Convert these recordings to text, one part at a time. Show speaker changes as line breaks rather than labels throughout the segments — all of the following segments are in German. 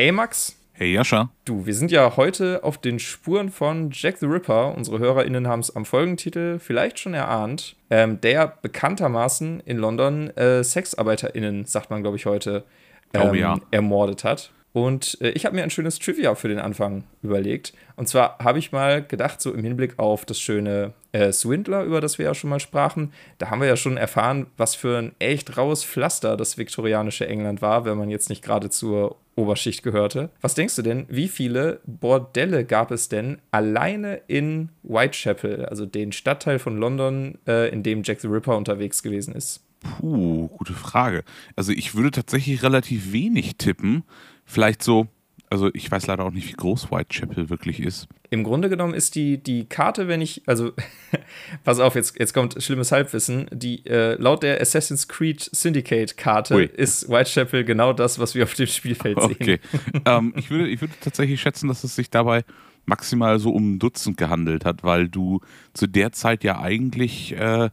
Hey Max.
Hey Jascha.
Du, wir sind ja heute auf den Spuren von Jack the Ripper. Unsere HörerInnen haben es am Folgentitel vielleicht schon erahnt. Ähm, der bekanntermaßen in London äh, SexarbeiterInnen, sagt man glaube ich heute, ähm,
oh, ja.
ermordet hat. Und äh, ich habe mir ein schönes Trivia für den Anfang überlegt. Und zwar habe ich mal gedacht, so im Hinblick auf das schöne äh, Swindler, über das wir ja schon mal sprachen, da haben wir ja schon erfahren, was für ein echt raues Pflaster das viktorianische England war, wenn man jetzt nicht gerade zur Oberschicht gehörte. Was denkst du denn, wie viele Bordelle gab es denn alleine in Whitechapel, also den Stadtteil von London, äh, in dem Jack the Ripper unterwegs gewesen ist?
Puh, gute Frage. Also ich würde tatsächlich relativ wenig tippen. Vielleicht so, also ich weiß leider auch nicht, wie groß Whitechapel wirklich ist.
Im Grunde genommen ist die, die Karte, wenn ich, also pass auf, jetzt, jetzt kommt schlimmes Halbwissen, die äh, laut der Assassin's Creed Syndicate-Karte ist Whitechapel genau das, was wir auf dem Spielfeld sehen.
Okay. ähm, ich, würde, ich würde tatsächlich schätzen, dass es sich dabei maximal so um ein Dutzend gehandelt hat, weil du zu der Zeit ja eigentlich äh,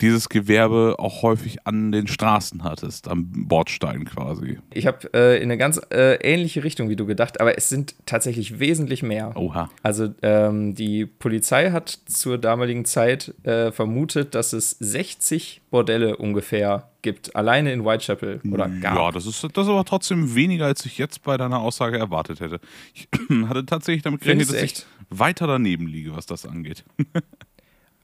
dieses Gewerbe auch häufig an den Straßen hattest, am Bordstein quasi.
Ich habe äh, in eine ganz äh, ähnliche Richtung wie du gedacht, aber es sind tatsächlich wesentlich mehr.
Oha.
Also ähm, die Polizei hat zur damaligen Zeit äh, vermutet, dass es 60 Bordelle ungefähr gibt, alleine in Whitechapel oder gar.
Ja, das ist, das ist aber trotzdem weniger, als ich jetzt bei deiner Aussage erwartet hätte. Ich hatte tatsächlich damit gerechnet, dass ich weiter daneben liege, was das angeht.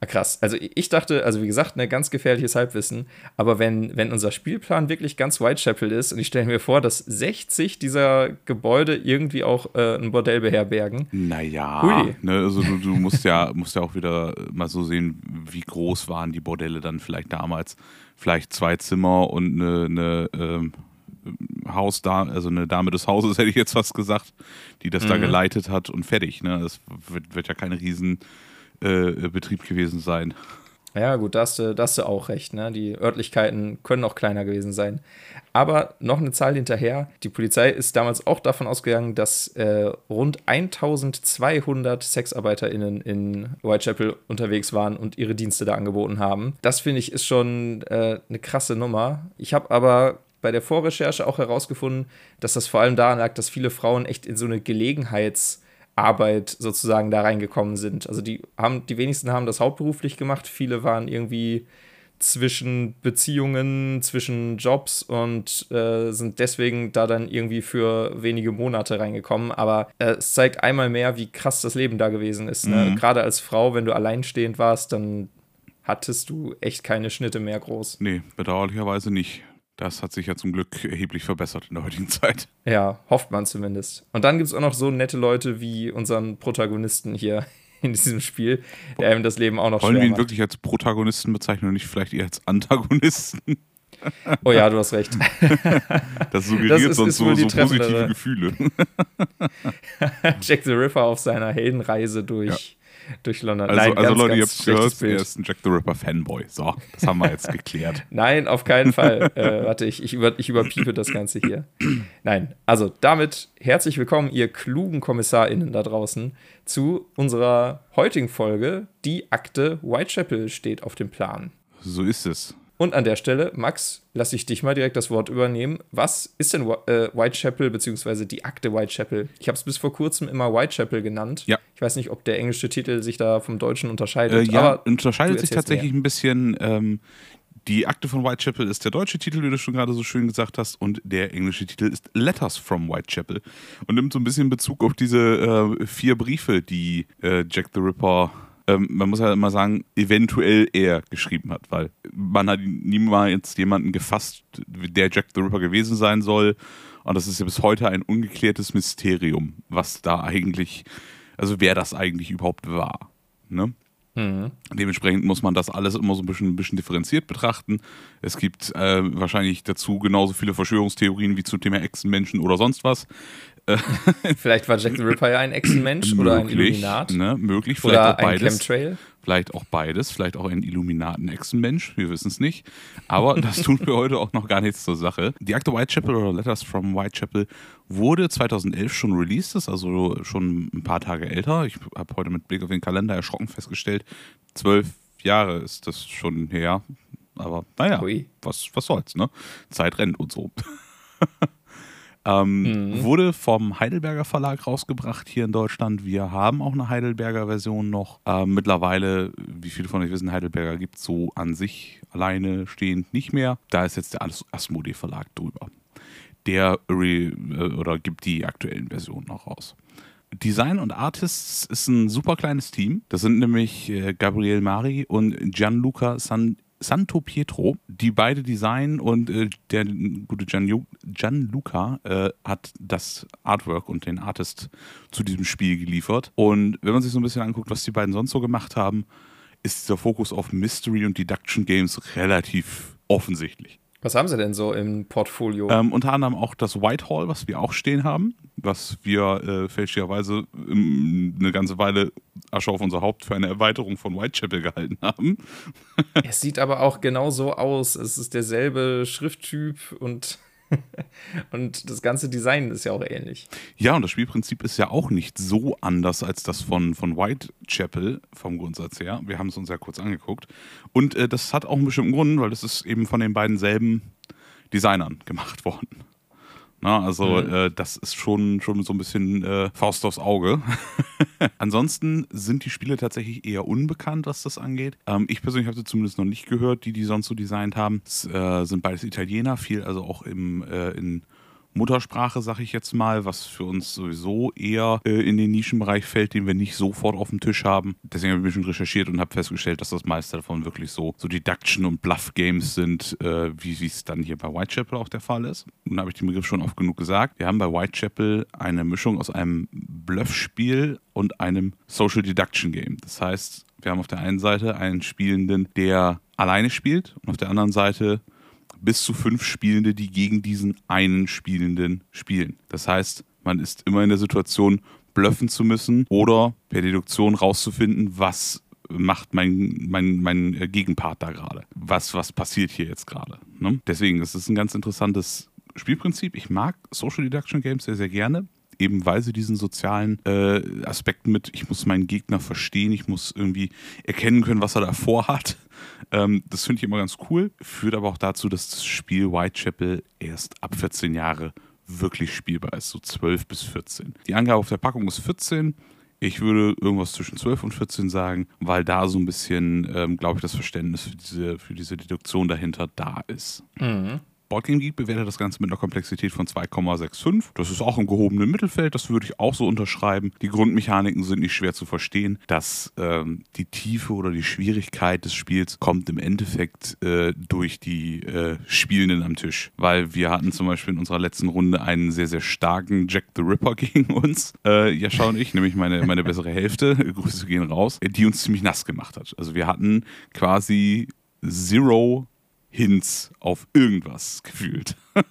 Ah, krass. Also ich dachte, also wie gesagt, ne, ganz gefährliches Halbwissen. Aber wenn, wenn unser Spielplan wirklich ganz Whitechapel ist und ich stelle mir vor, dass 60 dieser Gebäude irgendwie auch äh, ein Bordell beherbergen.
Naja, ne, also du, du musst ja musst ja auch wieder mal so sehen, wie groß waren die Bordelle dann vielleicht damals. Vielleicht zwei Zimmer und eine, eine ähm, Hausdame, also eine Dame des Hauses, hätte ich jetzt fast gesagt, die das mhm. da geleitet hat und fertig. Ne? Das wird, wird ja keine riesen äh, Betrieb gewesen sein.
Ja, gut, da hast, du, da hast du auch recht. Ne? Die Örtlichkeiten können auch kleiner gewesen sein. Aber noch eine Zahl hinterher. Die Polizei ist damals auch davon ausgegangen, dass äh, rund 1200 SexarbeiterInnen in Whitechapel unterwegs waren und ihre Dienste da angeboten haben. Das finde ich ist schon äh, eine krasse Nummer. Ich habe aber bei der Vorrecherche auch herausgefunden, dass das vor allem daran lag, dass viele Frauen echt in so eine Gelegenheits- Arbeit sozusagen da reingekommen sind. Also die haben, die wenigsten haben das hauptberuflich gemacht, viele waren irgendwie zwischen Beziehungen, zwischen Jobs und äh, sind deswegen da dann irgendwie für wenige Monate reingekommen. Aber äh, es zeigt einmal mehr, wie krass das Leben da gewesen ist. Ne? Mhm. Gerade als Frau, wenn du alleinstehend warst, dann hattest du echt keine Schnitte mehr groß.
Nee, bedauerlicherweise nicht. Das hat sich ja zum Glück erheblich verbessert in der heutigen Zeit.
Ja, hofft man zumindest. Und dann gibt es auch noch so nette Leute wie unseren Protagonisten hier in diesem Spiel, der einem das Leben auch noch
Wollen wir ihn
macht.
wirklich als Protagonisten bezeichnen und nicht vielleicht eher als Antagonisten?
Oh ja, du hast recht.
Das suggeriert das ist, sonst ist so, so positive Gefühle.
Jack the Ripper auf seiner Heldenreise durch durch London.
Also,
Nein,
also
ganz,
Leute,
ganz
ihr habt gehört, er ist ein Jack the Ripper Fanboy. So, das haben wir jetzt geklärt.
Nein, auf keinen Fall. äh, warte, ich, ich, über, ich überpiepe das Ganze hier. Nein, also damit herzlich willkommen, ihr klugen KommissarInnen da draußen, zu unserer heutigen Folge. Die Akte Whitechapel steht auf dem Plan.
So ist es.
Und an der Stelle, Max, lasse ich dich mal direkt das Wort übernehmen. Was ist denn äh, Whitechapel beziehungsweise die Akte Whitechapel? Ich habe es bis vor kurzem immer Whitechapel genannt.
Ja.
Ich weiß nicht, ob der englische Titel sich da vom deutschen unterscheidet.
Äh, ja, unterscheidet sich tatsächlich mehr. ein bisschen. Ähm, die Akte von Whitechapel ist der deutsche Titel, wie du schon gerade so schön gesagt hast, und der englische Titel ist Letters from Whitechapel und nimmt so ein bisschen Bezug auf diese äh, vier Briefe, die äh, Jack the Ripper ähm, man muss ja immer sagen, eventuell er geschrieben hat, weil man hat niemals jemanden gefasst, der Jack the Ripper gewesen sein soll. Und das ist ja bis heute ein ungeklärtes Mysterium, was da eigentlich, also wer das eigentlich überhaupt war. Ne? Mhm. Dementsprechend muss man das alles immer so ein bisschen, ein bisschen differenziert betrachten. Es gibt äh, wahrscheinlich dazu genauso viele Verschwörungstheorien wie zum Thema Echsenmenschen oder sonst was.
vielleicht war Jack the Ripper ja ein Echsenmensch oder ein Illuminat.
Ne, möglich, vielleicht
oder
auch beides.
Ein Chemtrail.
Vielleicht auch beides, vielleicht auch ein Illuminaten-Echsenmensch, wir wissen es nicht. Aber das tun wir heute auch noch gar nichts zur Sache. Die Akte Whitechapel oder Letters from Whitechapel wurde 2011 schon released, ist also schon ein paar Tage älter. Ich habe heute mit Blick auf den Kalender erschrocken festgestellt, zwölf Jahre ist das schon her. Aber naja, was, was soll's, ne? Zeit rennt und so. Ähm, mhm. Wurde vom Heidelberger Verlag rausgebracht hier in Deutschland. Wir haben auch eine Heidelberger Version noch. Ähm, mittlerweile, wie viele von euch wissen, Heidelberger gibt es so an sich alleine stehend nicht mehr. Da ist jetzt der Asmodee Verlag drüber. Der äh, oder gibt die aktuellen Versionen noch raus. Design und Artists ist ein super kleines Team. Das sind nämlich äh, Gabriel Mari und Gianluca San Santo Pietro, die beide designen und äh, der gute Gian, Gianluca äh, hat das Artwork und den Artist zu diesem Spiel geliefert. Und wenn man sich so ein bisschen anguckt, was die beiden sonst so gemacht haben, ist dieser Fokus auf Mystery und Deduction Games relativ offensichtlich.
Was haben sie denn so im Portfolio?
Ähm, unter anderem auch das Whitehall, was wir auch stehen haben, was wir äh, fälschlicherweise eine ganze Weile Asche auf unser Haupt für eine Erweiterung von Whitechapel gehalten haben.
es sieht aber auch genau so aus. Es ist derselbe Schrifttyp und und das ganze Design ist ja auch ähnlich.
Ja, und das Spielprinzip ist ja auch nicht so anders als das von, von Whitechapel vom Grundsatz her. Wir haben es uns ja kurz angeguckt. Und äh, das hat auch einen bestimmten Grund, weil das ist eben von den beiden selben Designern gemacht worden. Na, also mhm. äh, das ist schon, schon so ein bisschen äh, Faust aufs Auge. Ansonsten sind die Spiele tatsächlich eher unbekannt, was das angeht. Ähm, ich persönlich habe sie zumindest noch nicht gehört, die die sonst so designt haben. Es äh, sind beides Italiener, viel also auch im, äh, in Muttersprache, sag ich jetzt mal, was für uns sowieso eher äh, in den Nischenbereich fällt, den wir nicht sofort auf dem Tisch haben. Deswegen habe ich ein bisschen recherchiert und habe festgestellt, dass das meiste davon wirklich so, so Deduction- und Bluff-Games sind, äh, wie es dann hier bei Whitechapel auch der Fall ist. Nun habe ich den Begriff schon oft genug gesagt. Wir haben bei Whitechapel eine Mischung aus einem Bluff-Spiel und einem Social Deduction Game. Das heißt, wir haben auf der einen Seite einen Spielenden, der alleine spielt und auf der anderen Seite bis zu fünf Spielende, die gegen diesen einen Spielenden spielen. Das heißt, man ist immer in der Situation, bluffen zu müssen oder per Deduktion rauszufinden, was macht mein, mein, mein Gegenpart da gerade. Was, was passiert hier jetzt gerade. Ne? Deswegen, es ist ein ganz interessantes Spielprinzip. Ich mag Social Deduction Games sehr, sehr gerne eben weil sie diesen sozialen äh, Aspekt mit, ich muss meinen Gegner verstehen, ich muss irgendwie erkennen können, was er davor hat. Ähm, das finde ich immer ganz cool, führt aber auch dazu, dass das Spiel Whitechapel erst ab 14 Jahre wirklich spielbar ist, so 12 bis 14. Die Angabe auf der Packung ist 14. Ich würde irgendwas zwischen 12 und 14 sagen, weil da so ein bisschen, ähm, glaube ich, das Verständnis für diese, für diese Deduktion dahinter da ist. Mhm. Boardgame Geek bewertet das Ganze mit einer Komplexität von 2,65. Das ist auch im gehobenen Mittelfeld, das würde ich auch so unterschreiben. Die Grundmechaniken sind nicht schwer zu verstehen. Dass ähm, die Tiefe oder die Schwierigkeit des Spiels kommt im Endeffekt äh, durch die äh, Spielenden am Tisch. Weil wir hatten zum Beispiel in unserer letzten Runde einen sehr, sehr starken Jack the Ripper gegen uns. Äh, Jascha und ich, nämlich meine, meine bessere Hälfte, Grüße gehen raus, die uns ziemlich nass gemacht hat. Also wir hatten quasi Zero Hints auf irgendwas gefühlt.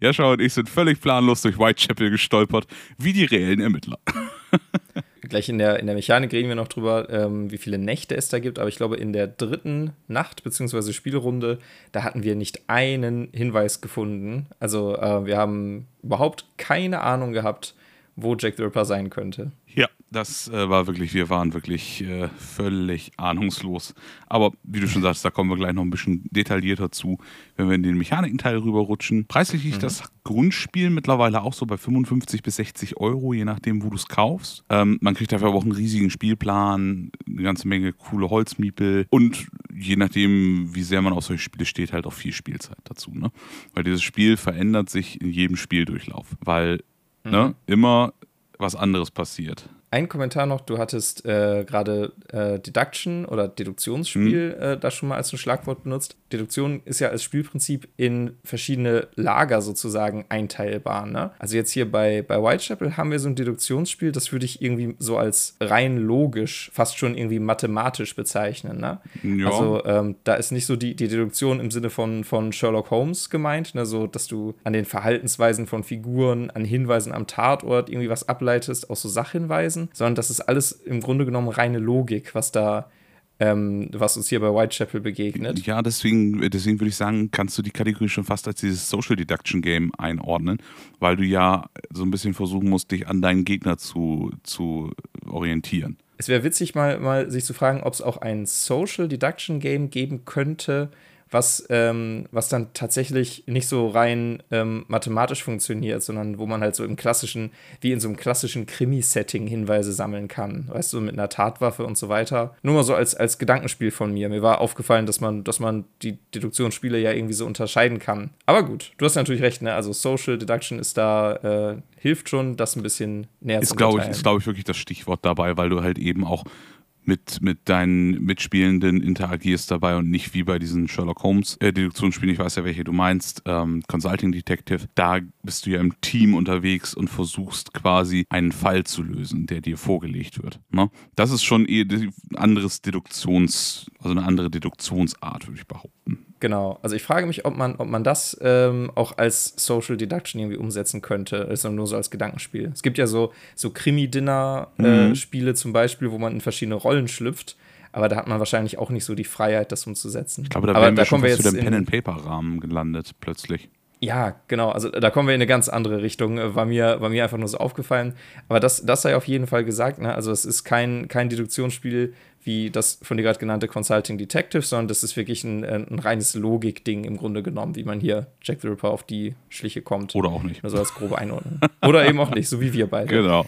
Jascha und ich sind völlig planlos durch Whitechapel gestolpert, wie die reellen Ermittler.
Gleich in der, in der Mechanik reden wir noch drüber, ähm, wie viele Nächte es da gibt, aber ich glaube, in der dritten Nacht bzw. Spielrunde, da hatten wir nicht einen Hinweis gefunden. Also äh, wir haben überhaupt keine Ahnung gehabt, wo Jack the Ripper sein könnte.
Ja, das äh, war wirklich, wir waren wirklich äh, völlig ahnungslos. Aber wie du schon sagst, da kommen wir gleich noch ein bisschen detaillierter zu, wenn wir in den Mechanikenteil rüberrutschen. Preislich liegt mhm. das Grundspiel mittlerweile auch so bei 55 bis 60 Euro, je nachdem, wo du es kaufst. Ähm, man kriegt dafür aber auch einen riesigen Spielplan, eine ganze Menge coole Holzmiepel und je nachdem, wie sehr man auf solche Spiele steht, halt auch viel Spielzeit dazu. Ne? Weil dieses Spiel verändert sich in jedem Spieldurchlauf. Weil? Mhm. ne, immer was anderes passiert.
Ein Kommentar noch, du hattest äh, gerade äh, Deduction oder Deduktionsspiel mhm. äh, da schon mal als ein Schlagwort benutzt. Deduktion ist ja als Spielprinzip in verschiedene Lager sozusagen einteilbar. Ne? Also jetzt hier bei, bei Whitechapel haben wir so ein Deduktionsspiel, das würde ich irgendwie so als rein logisch, fast schon irgendwie mathematisch bezeichnen. Ne? Ja. Also ähm, da ist nicht so die, die Deduktion im Sinne von, von Sherlock Holmes gemeint, ne? so dass du an den Verhaltensweisen von Figuren, an Hinweisen am Tatort irgendwie was ableitest, aus so Sachhinweisen, sondern das ist alles im Grunde genommen reine Logik, was da ähm, was uns hier bei Whitechapel begegnet.
Ja, deswegen, deswegen würde ich sagen, kannst du die Kategorie schon fast als dieses Social Deduction Game einordnen, weil du ja so ein bisschen versuchen musst, dich an deinen Gegner zu, zu orientieren.
Es wäre witzig, mal, mal sich zu fragen, ob es auch ein Social Deduction Game geben könnte, was, ähm, was dann tatsächlich nicht so rein ähm, mathematisch funktioniert, sondern wo man halt so im klassischen, wie in so einem klassischen Krimi-Setting Hinweise sammeln kann. Weißt du, mit einer Tatwaffe und so weiter. Nur mal so als, als Gedankenspiel von mir. Mir war aufgefallen, dass man, dass man die Deduktionsspiele ja irgendwie so unterscheiden kann. Aber gut, du hast natürlich recht, ne? Also Social Deduction ist da, äh, hilft schon, das ein bisschen näher
ist, zu glaube ich, Ist, glaube ich, wirklich das Stichwort dabei, weil du halt eben auch mit, mit deinen Mitspielenden interagierst dabei und nicht wie bei diesen Sherlock Holmes äh, Deduktionsspielen, ich weiß ja, welche du meinst, ähm, Consulting Detective, da bist du ja im Team unterwegs und versuchst quasi einen Fall zu lösen, der dir vorgelegt wird. Ne? Das ist schon eher ein anderes Deduktions, also eine andere Deduktionsart, würde ich behaupten.
Genau. Also ich frage mich, ob man, ob man das ähm, auch als Social Deduction irgendwie umsetzen könnte, also nur so als Gedankenspiel. Es gibt ja so, so Krimi-Dinner-Spiele mhm. zum Beispiel, wo man in verschiedene Rollen schlüpft. Aber da hat man wahrscheinlich auch nicht so die Freiheit, das umzusetzen.
Ich glaube, da, wären wir da schon wir jetzt zu dem Pen-and-Paper-Rahmen gelandet, plötzlich.
Ja, genau. Also da kommen wir in eine ganz andere Richtung. War mir, war mir einfach nur so aufgefallen. Aber das, das sei auf jeden Fall gesagt. Ne? Also es ist kein, kein Deduktionsspiel wie das von dir gerade genannte Consulting Detective, sondern das ist wirklich ein, äh, ein reines Logik-Ding im Grunde genommen, wie man hier Jack the Ripper auf die Schliche kommt.
Oder auch nicht.
Also als grobe Einordnung. Oder eben auch nicht, so wie wir beide.
Genau.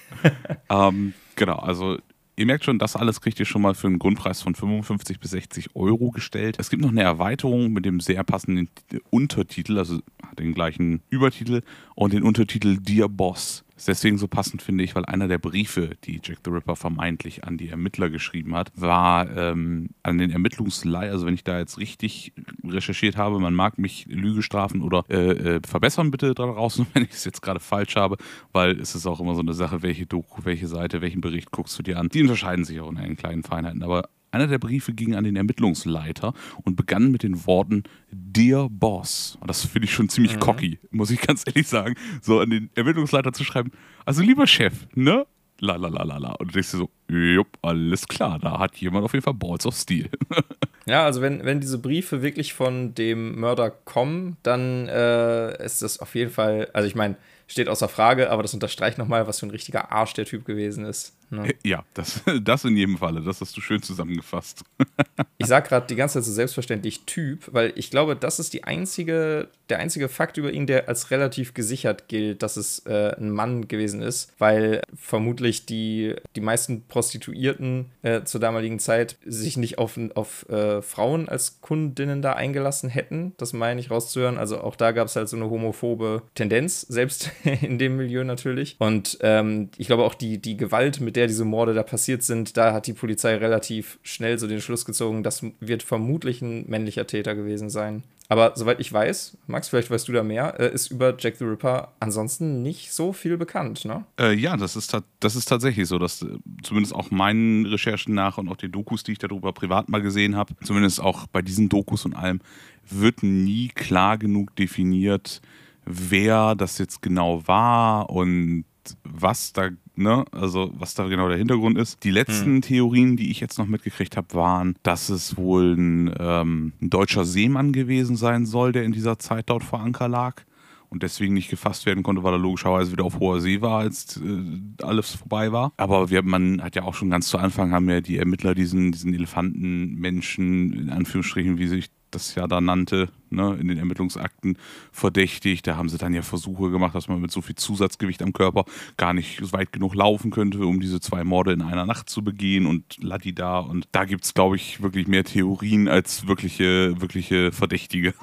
ähm, genau, also ihr merkt schon, das alles kriegt ihr schon mal für einen Grundpreis von 55 bis 60 Euro gestellt. Es gibt noch eine Erweiterung mit dem sehr passenden Untertitel, also den gleichen Übertitel und den Untertitel Dear Boss. Ist deswegen so passend, finde ich, weil einer der Briefe, die Jack the Ripper vermeintlich an die Ermittler geschrieben hat, war ähm, an den Ermittlungsleiter, also wenn ich da jetzt richtig recherchiert habe, man mag mich Lüge strafen oder äh, äh, verbessern bitte daraus, wenn ich es jetzt gerade falsch habe, weil es ist auch immer so eine Sache, welche Doku, welche Seite, welchen Bericht guckst du dir an. Die unterscheiden sich auch in einen kleinen Feinheiten, aber einer der Briefe ging an den Ermittlungsleiter und begann mit den Worten Dear Boss. Und das finde ich schon ziemlich mhm. cocky, muss ich ganz ehrlich sagen. So an den Ermittlungsleiter zu schreiben, also lieber Chef, ne? La la la la la. Und du denkst dir so, jupp, alles klar, da hat jemand auf jeden Fall Balls of Steel.
ja, also wenn, wenn diese Briefe wirklich von dem Mörder kommen, dann äh, ist das auf jeden Fall, also ich meine, steht außer Frage, aber das unterstreicht nochmal, was für ein richtiger Arsch der Typ gewesen ist.
Ne? Ja, das, das in jedem Falle. Das hast du schön zusammengefasst.
ich sage gerade die ganze Zeit so selbstverständlich Typ, weil ich glaube, das ist die einzige, der einzige Fakt über ihn, der als relativ gesichert gilt, dass es äh, ein Mann gewesen ist, weil vermutlich die, die meisten Prostituierten äh, zur damaligen Zeit sich nicht auf, auf äh, Frauen als Kundinnen da eingelassen hätten. Das meine ich rauszuhören. Also auch da gab es halt so eine homophobe Tendenz, selbst in dem Milieu natürlich. Und ähm, ich glaube auch die, die Gewalt, mit der diese Morde da passiert sind, da hat die Polizei relativ schnell so den Schluss gezogen, das wird vermutlich ein männlicher Täter gewesen sein. Aber soweit ich weiß, Max, vielleicht weißt du da mehr, äh, ist über Jack the Ripper ansonsten nicht so viel bekannt, ne?
Äh, ja, das ist, das ist tatsächlich so, dass äh, zumindest auch meinen Recherchen nach und auch den Dokus, die ich darüber privat mal gesehen habe, zumindest auch bei diesen Dokus und allem, wird nie klar genug definiert, wer das jetzt genau war und was da, ne, also was da genau der Hintergrund ist. Die letzten hm. Theorien, die ich jetzt noch mitgekriegt habe, waren, dass es wohl ein, ähm, ein deutscher Seemann gewesen sein soll, der in dieser Zeit dort vor Anker lag und deswegen nicht gefasst werden konnte, weil er logischerweise wieder auf hoher See war, als äh, alles vorbei war. Aber wir, man hat ja auch schon ganz zu Anfang haben ja die Ermittler diesen, diesen Elefantenmenschen, in Anführungsstrichen, wie sich das ja da nannte, ne, in den Ermittlungsakten verdächtigt. Da haben sie dann ja Versuche gemacht, dass man mit so viel Zusatzgewicht am Körper gar nicht weit genug laufen könnte, um diese zwei Morde in einer Nacht zu begehen und Ladida. Und da gibt es, glaube ich, wirklich mehr Theorien als wirkliche, wirkliche Verdächtige.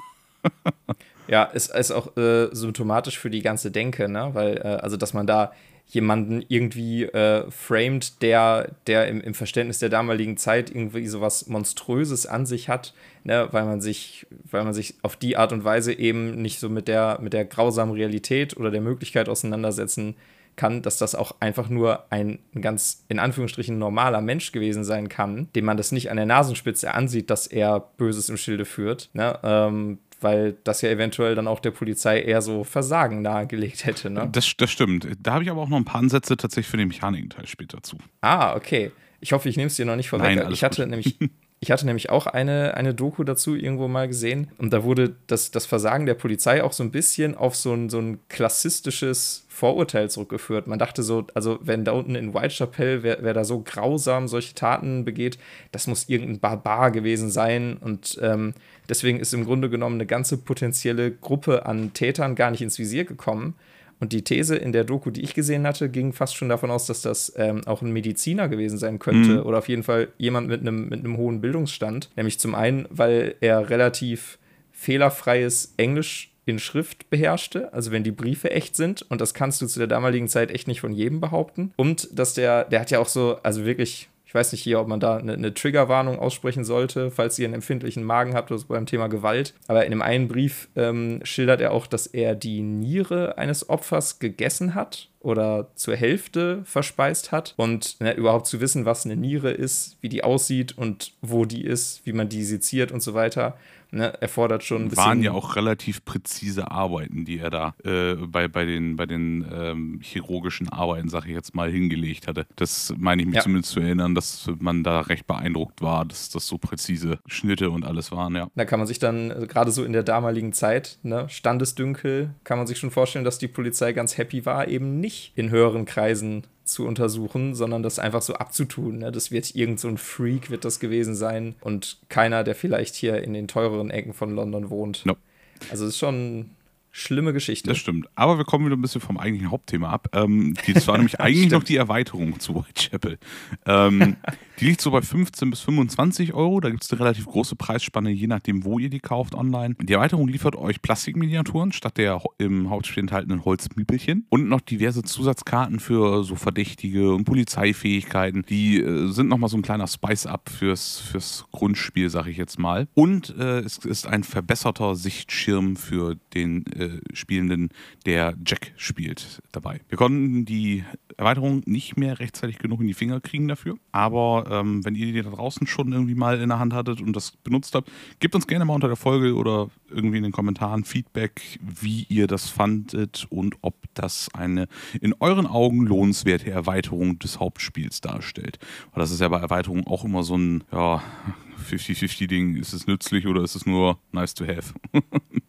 ja, ist, ist auch äh, symptomatisch für die ganze Denke, ne? Weil, äh, also dass man da jemanden irgendwie äh, framed, der, der im, im, Verständnis der damaligen Zeit irgendwie sowas Monströses an sich hat, ne, weil man sich, weil man sich auf die Art und Weise eben nicht so mit der, mit der grausamen Realität oder der Möglichkeit auseinandersetzen kann, dass das auch einfach nur ein, ganz in Anführungsstrichen normaler Mensch gewesen sein kann, dem man das nicht an der Nasenspitze ansieht, dass er Böses im Schilde führt. Ne? Ähm, weil das ja eventuell dann auch der Polizei eher so Versagen nahegelegt hätte. Ne?
Das, das stimmt. Da habe ich aber auch noch ein paar Ansätze tatsächlich für den Mechanikenteil später zu.
Ah, okay. Ich hoffe, ich nehme es dir noch nicht vorweg. Nein, ich hatte gut. nämlich Ich hatte nämlich auch eine, eine Doku dazu irgendwo mal gesehen und da wurde das, das Versagen der Polizei auch so ein bisschen auf so ein, so ein klassistisches Vorurteil zurückgeführt. Man dachte so, also wenn da unten in Whitechapel, wer, wer da so grausam solche Taten begeht, das muss irgendein Barbar gewesen sein und ähm, deswegen ist im Grunde genommen eine ganze potenzielle Gruppe an Tätern gar nicht ins Visier gekommen. Und die These in der Doku, die ich gesehen hatte, ging fast schon davon aus, dass das ähm, auch ein Mediziner gewesen sein könnte mhm. oder auf jeden Fall jemand mit einem mit hohen Bildungsstand. Nämlich zum einen, weil er relativ fehlerfreies Englisch in Schrift beherrschte, also wenn die Briefe echt sind, und das kannst du zu der damaligen Zeit echt nicht von jedem behaupten. Und dass der, der hat ja auch so, also wirklich ich weiß nicht hier, ob man da eine, eine Triggerwarnung aussprechen sollte, falls ihr einen empfindlichen Magen habt oder so beim Thema Gewalt. Aber in dem einen Brief ähm, schildert er auch, dass er die Niere eines Opfers gegessen hat oder zur Hälfte verspeist hat. Und ne, überhaupt zu wissen, was eine Niere ist, wie die aussieht und wo die ist, wie man die seziert und so weiter ne, erfordert schon ein
bisschen. Waren ja auch relativ präzise Arbeiten, die er da äh, bei, bei den, bei den ähm, chirurgischen Arbeiten, sage ich jetzt mal, hingelegt hatte. Das meine ich mich ja. zumindest zu erinnern, dass man da recht beeindruckt war, dass das so präzise Schnitte und alles waren, ja.
Da kann man sich dann, also gerade so in der damaligen Zeit, ne, Standesdünkel, kann man sich schon vorstellen, dass die Polizei ganz happy war, eben nicht in höheren Kreisen zu untersuchen, sondern das einfach so abzutun. Ne? Das wird irgend so ein Freak wird das gewesen sein und keiner, der vielleicht hier in den teureren Ecken von London wohnt. No. Also es ist schon schlimme Geschichte.
Das stimmt. Aber wir kommen wieder ein bisschen vom eigentlichen Hauptthema ab. Ähm, das war nämlich eigentlich noch die Erweiterung zu Whitechapel. Ähm, die liegt so bei 15 bis 25 Euro. Da gibt es eine relativ große Preisspanne, je nachdem, wo ihr die kauft online. Die Erweiterung liefert euch Plastikminiaturen statt der im Hauptspiel enthaltenen Holzmiepelchen und noch diverse Zusatzkarten für so Verdächtige und Polizeifähigkeiten. Die äh, sind nochmal so ein kleiner Spice-Up fürs, fürs Grundspiel, sag ich jetzt mal. Und äh, es ist ein verbesserter Sichtschirm für den äh, äh, Spielenden, der Jack spielt, dabei. Wir konnten die Erweiterung nicht mehr rechtzeitig genug in die Finger kriegen dafür. Aber ähm, wenn ihr die da draußen schon irgendwie mal in der Hand hattet und das benutzt habt, gebt uns gerne mal unter der Folge oder irgendwie in den Kommentaren Feedback, wie ihr das fandet und ob das eine in euren Augen lohnenswerte Erweiterung des Hauptspiels darstellt. Weil das ist ja bei Erweiterungen auch immer so ein, ja, 50-50-Ding. Ist es nützlich oder ist es nur nice to have?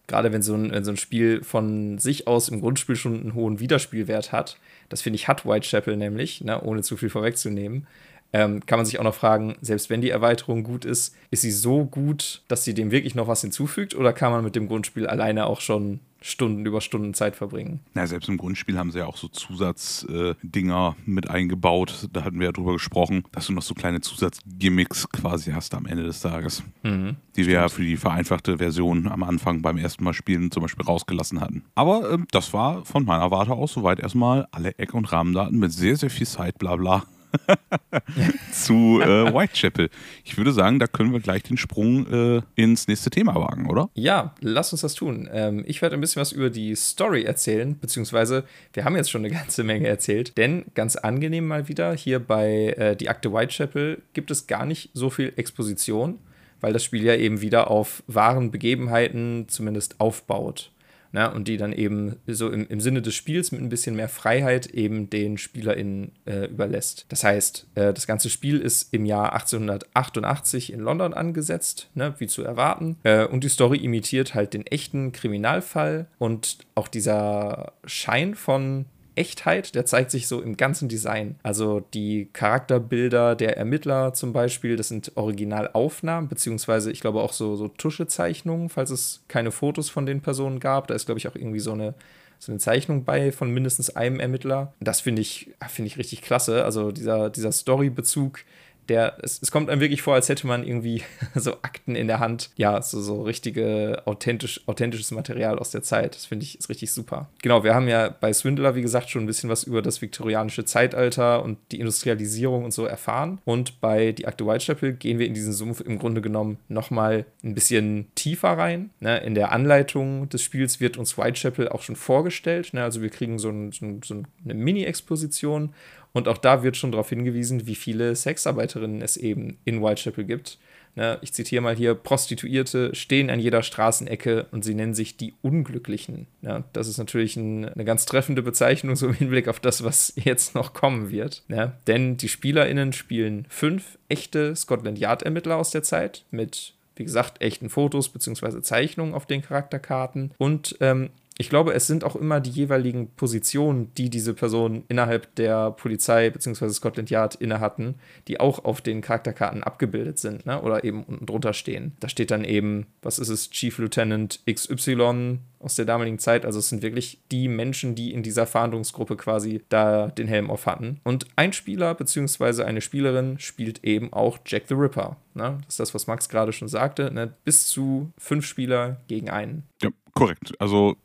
Gerade wenn so, ein, wenn so ein Spiel von sich aus im Grundspiel schon einen hohen Wiederspielwert hat, das finde ich hat Whitechapel nämlich, ne, ohne zu viel vorwegzunehmen, ähm, kann man sich auch noch fragen, selbst wenn die Erweiterung gut ist, ist sie so gut, dass sie dem wirklich noch was hinzufügt oder kann man mit dem Grundspiel alleine auch schon Stunden über Stunden Zeit verbringen.
Na, selbst im Grundspiel haben sie ja auch so Zusatzdinger äh, mit eingebaut. Da hatten wir ja drüber gesprochen, dass du noch so kleine Zusatzgimmicks quasi hast am Ende des Tages. Mhm, die stimmt. wir ja für die vereinfachte Version am Anfang beim ersten Mal spielen zum Beispiel rausgelassen hatten. Aber äh, das war von meiner Warte aus soweit erstmal alle Eck- und Rahmendaten mit sehr, sehr viel Zeit, bla bla. zu äh, Whitechapel. Ich würde sagen, da können wir gleich den Sprung äh, ins nächste Thema wagen, oder?
Ja, lass uns das tun. Ähm, ich werde ein bisschen was über die Story erzählen, beziehungsweise wir haben jetzt schon eine ganze Menge erzählt, denn ganz angenehm mal wieder, hier bei äh, die Akte Whitechapel gibt es gar nicht so viel Exposition, weil das Spiel ja eben wieder auf wahren Begebenheiten zumindest aufbaut ne? und die dann eben so im, im Sinne des Spiels mit ein bisschen mehr Freiheit eben den SpielerInnen äh, überlässt. Das heißt, äh, das ganze Spiel ist im Jahr 1888 in London angesetzt, ne? wie zu erwarten. Äh, und die Story imitiert halt den echten Kriminalfall und auch dieser Schein von Echtheit, der zeigt sich so im ganzen Design. Also die Charakterbilder der Ermittler zum Beispiel, das sind Originalaufnahmen, beziehungsweise ich glaube auch so, so Tuschezeichnungen, falls es keine Fotos von den Personen gab. Da ist, glaube ich, auch irgendwie so eine, so eine Zeichnung bei von mindestens einem Ermittler. Das finde ich, find ich richtig klasse. Also dieser, dieser Story-Bezug der, es, es, kommt einem wirklich vor, als hätte man irgendwie so Akten in der Hand. Ja, so, so richtige, authentisch, authentisches Material aus der Zeit. Das finde ich ist richtig super. Genau, wir haben ja bei Swindler, wie gesagt, schon ein bisschen was über das viktorianische Zeitalter und die Industrialisierung und so erfahren. Und bei Die Akte Whitechapel gehen wir in diesen Sumpf im Grunde genommen nochmal ein bisschen tiefer rein. Ne? In der Anleitung des Spiels wird uns Whitechapel auch schon vorgestellt. Ne? Also wir kriegen so, ein, so, so eine Mini-Exposition und auch da wird schon darauf hingewiesen, wie viele Sexarbeiterinnen es eben in Whitechapel gibt. Ne, ich zitiere mal hier: Prostituierte stehen an jeder Straßenecke und sie nennen sich die Unglücklichen. Ja, das ist natürlich ein, eine ganz treffende Bezeichnung, so im Hinblick auf das, was jetzt noch kommen wird. Ja, denn die SpielerInnen spielen fünf echte Scotland Yard-Ermittler aus der Zeit mit wie gesagt, echten Fotos bzw. Zeichnungen auf den Charakterkarten und ähm, ich glaube, es sind auch immer die jeweiligen Positionen, die diese Personen innerhalb der Polizei bzw. Scotland Yard inne hatten, die auch auf den Charakterkarten abgebildet sind ne? oder eben unten drunter stehen. Da steht dann eben, was ist es, Chief Lieutenant XY aus der damaligen Zeit. Also es sind wirklich die Menschen, die in dieser Fahndungsgruppe quasi da den Helm auf hatten. Und ein Spieler bzw. eine Spielerin spielt eben auch Jack the Ripper. Ne? Das ist das, was Max gerade schon sagte. Ne? Bis zu fünf Spieler gegen einen.
Ja, korrekt. Also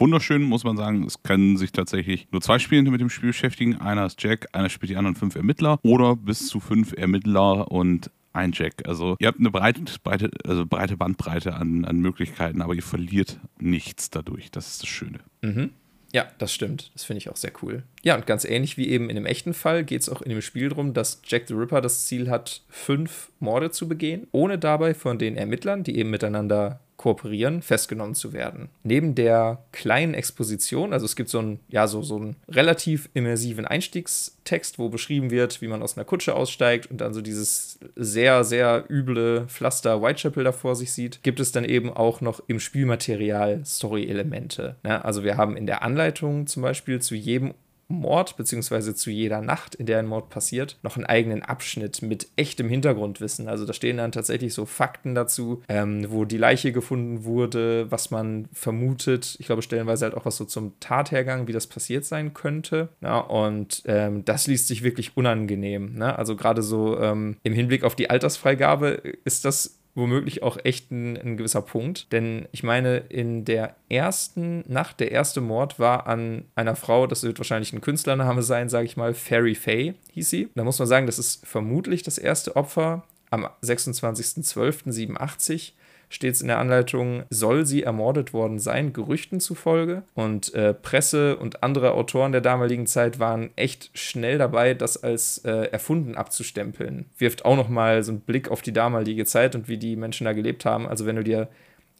wunderschön, muss man sagen. Es können sich tatsächlich nur zwei Spielende mit dem Spiel beschäftigen. Einer ist Jack, einer spielt die anderen fünf Ermittler oder bis zu fünf Ermittler und ein Jack. Also ihr habt eine breite, breite, also breite Bandbreite an, an Möglichkeiten, aber ihr verliert nichts dadurch. Das ist das Schöne.
Mhm. Ja, das stimmt. Das finde ich auch sehr cool. Ja, und ganz ähnlich wie eben in dem echten Fall geht es auch in dem Spiel darum, dass Jack the Ripper das Ziel hat, fünf Morde zu begehen, ohne dabei von den Ermittlern, die eben miteinander kooperieren, festgenommen zu werden. Neben der kleinen Exposition, also es gibt so einen, ja, so, so einen relativ immersiven Einstiegstext, wo beschrieben wird, wie man aus einer Kutsche aussteigt und dann so dieses sehr, sehr üble Pflaster Whitechapel da vor sich sieht, gibt es dann eben auch noch im Spielmaterial Story-Elemente. Ja, also wir haben in der Anleitung zum Beispiel zu jedem Mord, beziehungsweise zu jeder Nacht, in der ein Mord passiert, noch einen eigenen Abschnitt mit echtem Hintergrundwissen. Also da stehen dann tatsächlich so Fakten dazu, ähm, wo die Leiche gefunden wurde, was man vermutet. Ich glaube, stellenweise halt auch was so zum Tathergang, wie das passiert sein könnte. Ja, und ähm, das liest sich wirklich unangenehm. Ne? Also gerade so ähm, im Hinblick auf die Altersfreigabe ist das womöglich auch echt ein, ein, gewisser Punkt. Denn ich meine, in der ersten Nacht, der erste Mord war an einer Frau, das wird wahrscheinlich ein Künstlername sein, sage ich mal, Fairy Faye hieß sie. Da muss man sagen, das ist vermutlich das erste Opfer am 26.12.87 steht es in der Anleitung, soll sie ermordet worden sein, Gerüchten zufolge. Und äh, Presse und andere Autoren der damaligen Zeit waren echt schnell dabei, das als äh, erfunden abzustempeln. Wirft auch nochmal so einen Blick auf die damalige Zeit und wie die Menschen da gelebt haben. Also wenn du dir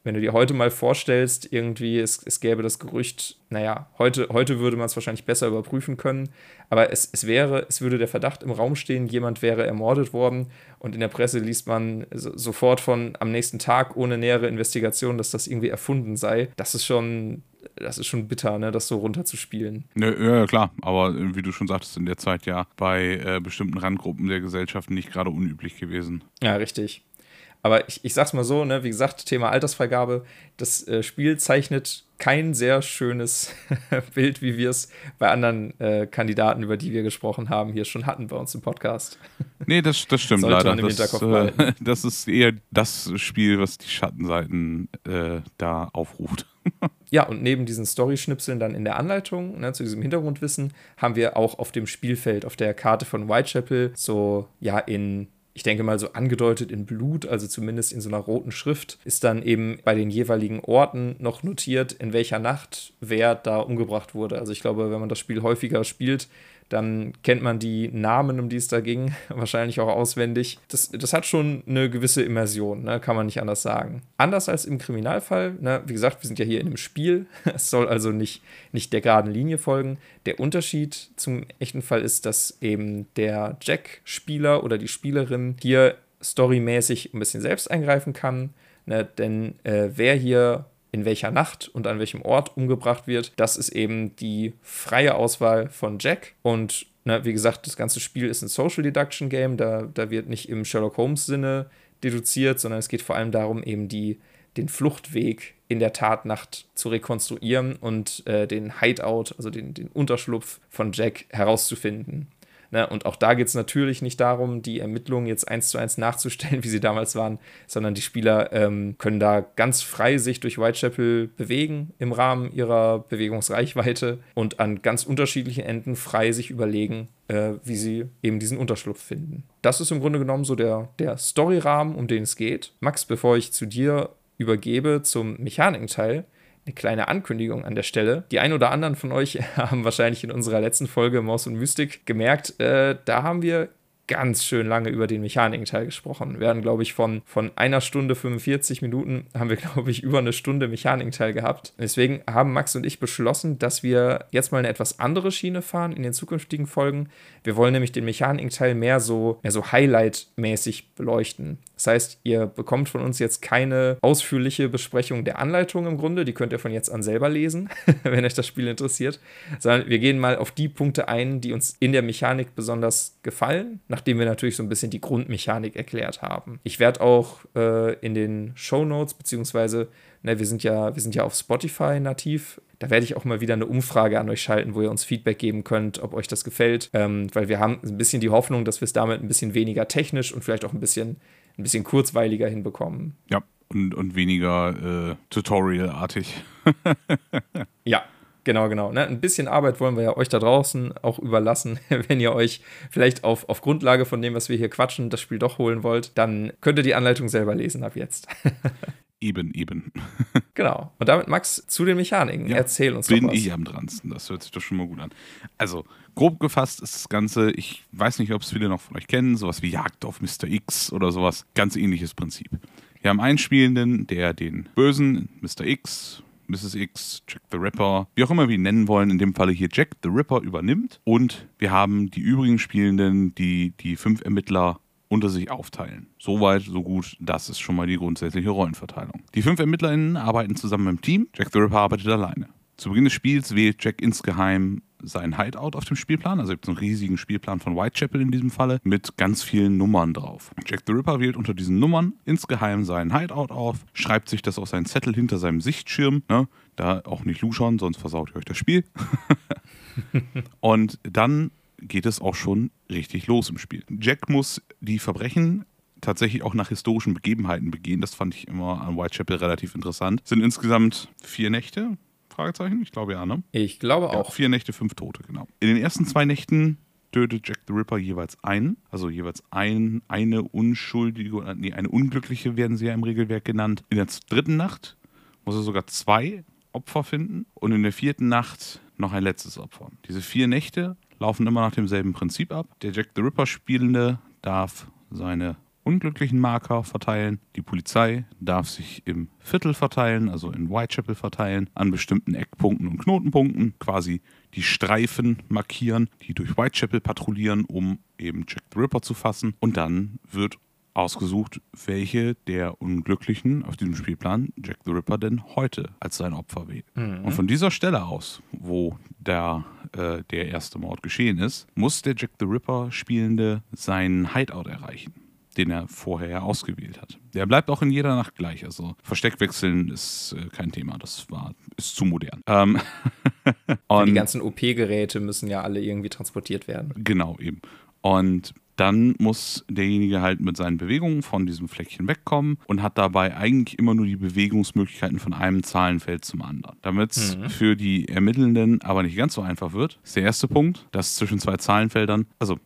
wenn du dir heute mal vorstellst, irgendwie, es, es gäbe das Gerücht, naja, heute, heute würde man es wahrscheinlich besser überprüfen können, aber es, es wäre, es würde der Verdacht im Raum stehen, jemand wäre ermordet worden und in der Presse liest man so, sofort von am nächsten Tag ohne nähere Investigation, dass das irgendwie erfunden sei. Das ist schon, das ist schon bitter, ne, das so runterzuspielen.
Ja, ja, klar, aber wie du schon sagtest, in der Zeit ja bei äh, bestimmten Randgruppen der Gesellschaft nicht gerade unüblich gewesen.
Ja, richtig. Aber ich, ich sag's mal so, ne, wie gesagt, Thema Altersfreigabe, das äh, Spiel zeichnet kein sehr schönes Bild, wie wir es bei anderen äh, Kandidaten, über die wir gesprochen haben, hier schon hatten bei uns im Podcast.
Nee, das, das stimmt leider. Das, äh, das, ist eher das Spiel, was die Schattenseiten äh, da aufruft.
ja, und neben diesen Story-Schnipseln dann in der Anleitung, ne, zu diesem Hintergrundwissen, haben wir auch auf dem Spielfeld, auf der Karte von Whitechapel, so ja in ich denke mal so angedeutet in Blut, also zumindest in so einer roten Schrift, ist dann eben bei den jeweiligen Orten noch notiert, in welcher Nacht wer da umgebracht wurde. Also ich glaube, wenn man das Spiel häufiger spielt, dann kennt man die Namen, um die es da ging, wahrscheinlich auch auswendig. Das, das hat schon eine gewisse Immersion, ne? kann man nicht anders sagen. Anders als im Kriminalfall, ne? wie gesagt, wir sind ja hier in einem Spiel, es soll also nicht, nicht der geraden Linie folgen. Der Unterschied zum echten Fall ist, dass eben der Jack-Spieler oder die Spielerin hier storymäßig ein bisschen selbst eingreifen kann. Ne? Denn äh, wer hier in welcher Nacht und an welchem Ort umgebracht wird. Das ist eben die freie Auswahl von Jack. Und na, wie gesagt, das ganze Spiel ist ein Social Deduction Game. Da, da wird nicht im Sherlock Holmes Sinne deduziert, sondern es geht vor allem darum, eben die, den Fluchtweg in der Tatnacht zu rekonstruieren und äh, den Hideout, also den, den Unterschlupf von Jack herauszufinden. Ne? Und auch da geht es natürlich nicht darum, die Ermittlungen jetzt eins zu eins nachzustellen, wie sie damals waren, sondern die Spieler ähm, können da ganz frei sich durch Whitechapel bewegen im Rahmen ihrer Bewegungsreichweite und an ganz unterschiedlichen Enden frei sich überlegen, äh, wie sie eben diesen Unterschlupf finden. Das ist im Grunde genommen so der, der Storyrahmen, um den es geht. Max, bevor ich zu dir übergebe zum Mechanikenteil, eine kleine Ankündigung an der Stelle. Die ein oder anderen von euch haben wahrscheinlich in unserer letzten Folge Maus und Mystik gemerkt, äh, da haben wir ganz schön lange über den Mechanikenteil gesprochen. Wir hatten, glaube ich, von, von einer Stunde 45 Minuten haben wir, glaube ich, über eine Stunde Mechanikenteil gehabt. Deswegen haben Max und ich beschlossen, dass wir jetzt mal eine etwas andere Schiene fahren in den zukünftigen Folgen. Wir wollen nämlich den Mechanikenteil mehr so, mehr so Highlight-mäßig beleuchten. Das heißt, ihr bekommt von uns jetzt keine ausführliche Besprechung der Anleitung im Grunde. Die könnt ihr von jetzt an selber lesen, wenn euch das Spiel interessiert. Sondern wir gehen mal auf die Punkte ein, die uns in der Mechanik besonders gefallen, nachdem wir natürlich so ein bisschen die Grundmechanik erklärt haben. Ich werde auch äh, in den Show Notes, beziehungsweise, ne, wir sind ja, wir sind ja auf Spotify nativ, da werde ich auch mal wieder eine Umfrage an euch schalten, wo ihr uns Feedback geben könnt, ob euch das gefällt. Ähm, weil wir haben ein bisschen die Hoffnung, dass wir es damit ein bisschen weniger technisch und vielleicht auch ein bisschen ein bisschen kurzweiliger hinbekommen.
Ja, und, und weniger äh, Tutorial-artig.
ja, Genau, genau. Ne? Ein bisschen Arbeit wollen wir ja euch da draußen auch überlassen. Wenn ihr euch vielleicht auf, auf Grundlage von dem, was wir hier quatschen, das Spiel doch holen wollt, dann könnt ihr die Anleitung selber lesen ab jetzt.
Eben, eben.
genau. Und damit, Max, zu den Mechaniken. Ja, Erzähl uns
bin was. Bin ich am dransten. Das hört sich doch schon mal gut an. Also, grob gefasst ist das Ganze, ich weiß nicht, ob es viele noch von euch kennen, sowas wie Jagd auf Mr. X oder sowas. Ganz ähnliches Prinzip. Wir haben einen Spielenden, der den Bösen, Mr. X, Mrs. X, Jack the Ripper, wie auch immer wir ihn nennen wollen, in dem Falle hier Jack the Ripper übernimmt. Und wir haben die übrigen Spielenden, die die fünf Ermittler unter sich aufteilen. So weit, so gut, das ist schon mal die grundsätzliche Rollenverteilung. Die fünf ErmittlerInnen arbeiten zusammen im Team, Jack the Ripper arbeitet alleine. Zu Beginn des Spiels wählt Jack insgeheim sein Hideout auf dem Spielplan. Also gibt es einen riesigen Spielplan von Whitechapel in diesem Falle mit ganz vielen Nummern drauf. Jack the Ripper wählt unter diesen Nummern insgeheim seinen Hideout auf, schreibt sich das auf seinen Zettel hinter seinem Sichtschirm. Ne? Da auch nicht luschern, sonst versaut ihr euch das Spiel. und dann geht es auch schon richtig los im Spiel. Jack muss die Verbrechen tatsächlich auch nach historischen Begebenheiten begehen. Das fand ich immer an Whitechapel relativ interessant. Es sind insgesamt vier Nächte. Fragezeichen? Ich glaube ja, ne?
Ich glaube auch.
Ja, vier Nächte, fünf Tote, genau. In den ersten zwei Nächten tötet Jack the Ripper jeweils einen, also jeweils ein, eine unschuldige, nee, eine unglückliche werden sie ja im Regelwerk genannt. In der dritten Nacht muss er sogar zwei Opfer finden und in der vierten Nacht noch ein letztes Opfer. Diese vier Nächte laufen immer nach demselben Prinzip ab. Der Jack the Ripper Spielende darf seine unglücklichen Marker verteilen. Die Polizei darf sich im Viertel verteilen, also in Whitechapel verteilen, an bestimmten Eckpunkten und Knotenpunkten, quasi die Streifen markieren, die durch Whitechapel patrouillieren, um eben Jack the Ripper zu fassen. Und dann wird ausgesucht, welche der Unglücklichen auf diesem Spielplan Jack the Ripper denn heute als sein Opfer wählt. Mhm. Und von dieser Stelle aus, wo der, äh, der erste Mord geschehen ist, muss der Jack the Ripper Spielende seinen Hideout erreichen den er vorher ausgewählt hat. Der bleibt auch in jeder Nacht gleich. Also Versteckwechseln ist äh, kein Thema. Das war, ist zu modern. Ähm
die ganzen OP-Geräte müssen ja alle irgendwie transportiert werden.
Genau, eben. Und dann muss derjenige halt mit seinen Bewegungen von diesem Fleckchen wegkommen und hat dabei eigentlich immer nur die Bewegungsmöglichkeiten von einem Zahlenfeld zum anderen. Damit es mhm. für die Ermittelnden aber nicht ganz so einfach wird, ist der erste Punkt, dass zwischen zwei Zahlenfeldern, also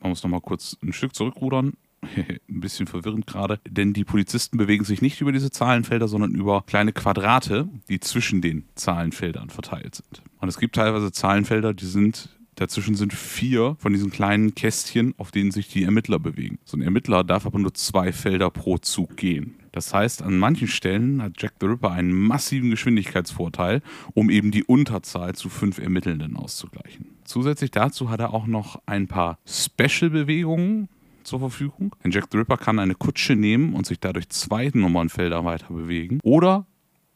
man muss nochmal kurz ein Stück zurückrudern, ein bisschen verwirrend gerade, denn die Polizisten bewegen sich nicht über diese Zahlenfelder, sondern über kleine Quadrate, die zwischen den Zahlenfeldern verteilt sind. Und es gibt teilweise Zahlenfelder, die sind Dazwischen sind vier von diesen kleinen Kästchen, auf denen sich die Ermittler bewegen. So ein Ermittler darf aber nur zwei Felder pro Zug gehen. Das heißt, an manchen Stellen hat Jack the Ripper einen massiven Geschwindigkeitsvorteil, um eben die Unterzahl zu fünf Ermittelnden auszugleichen. Zusätzlich dazu hat er auch noch ein paar Special-Bewegungen zur Verfügung. Denn Jack the Ripper kann eine Kutsche nehmen und sich dadurch zwei Nummernfelder weiter bewegen. Oder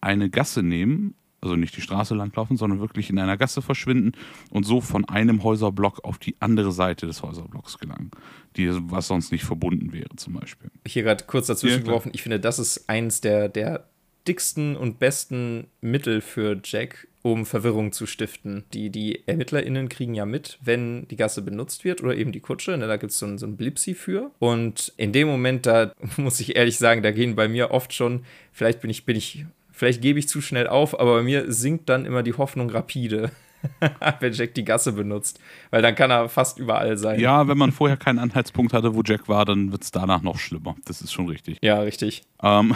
eine Gasse nehmen also nicht die Straße langlaufen, sondern wirklich in einer Gasse verschwinden und so von einem Häuserblock auf die andere Seite des Häuserblocks gelangen, die, was sonst nicht verbunden wäre zum Beispiel.
Hier gerade kurz dazwischen geworfen, ich finde, das ist eins der, der dicksten und besten Mittel für Jack, um Verwirrung zu stiften. Die, die ErmittlerInnen kriegen ja mit, wenn die Gasse benutzt wird oder eben die Kutsche. Ne, da gibt es so, so ein Blipsi für. Und in dem Moment, da muss ich ehrlich sagen, da gehen bei mir oft schon, vielleicht bin ich, bin ich Vielleicht gebe ich zu schnell auf, aber bei mir sinkt dann immer die Hoffnung rapide, wenn Jack die Gasse benutzt. Weil dann kann er fast überall sein.
Ja, wenn man vorher keinen Anhaltspunkt hatte, wo Jack war, dann wird es danach noch schlimmer. Das ist schon richtig.
Ja, richtig.
Ähm,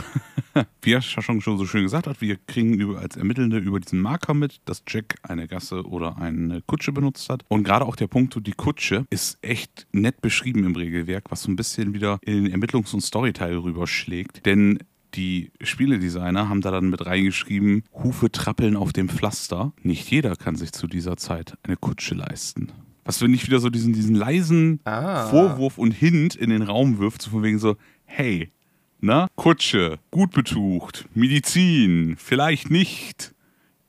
wie er schon, schon so schön gesagt hat, wir kriegen über, als Ermittelnde über diesen Marker mit, dass Jack eine Gasse oder eine Kutsche benutzt hat. Und gerade auch der Punkt, die Kutsche ist echt nett beschrieben im Regelwerk, was so ein bisschen wieder in den Ermittlungs- und Storyteil rüberschlägt. Denn die Spieledesigner haben da dann mit reingeschrieben, Hufe trappeln auf dem Pflaster. Nicht jeder kann sich zu dieser Zeit eine Kutsche leisten. Was wenn ich wieder so diesen, diesen leisen ah. Vorwurf und Hint in den Raum wirft, so von wegen so, hey, na, Kutsche, gut betucht, Medizin, vielleicht nicht.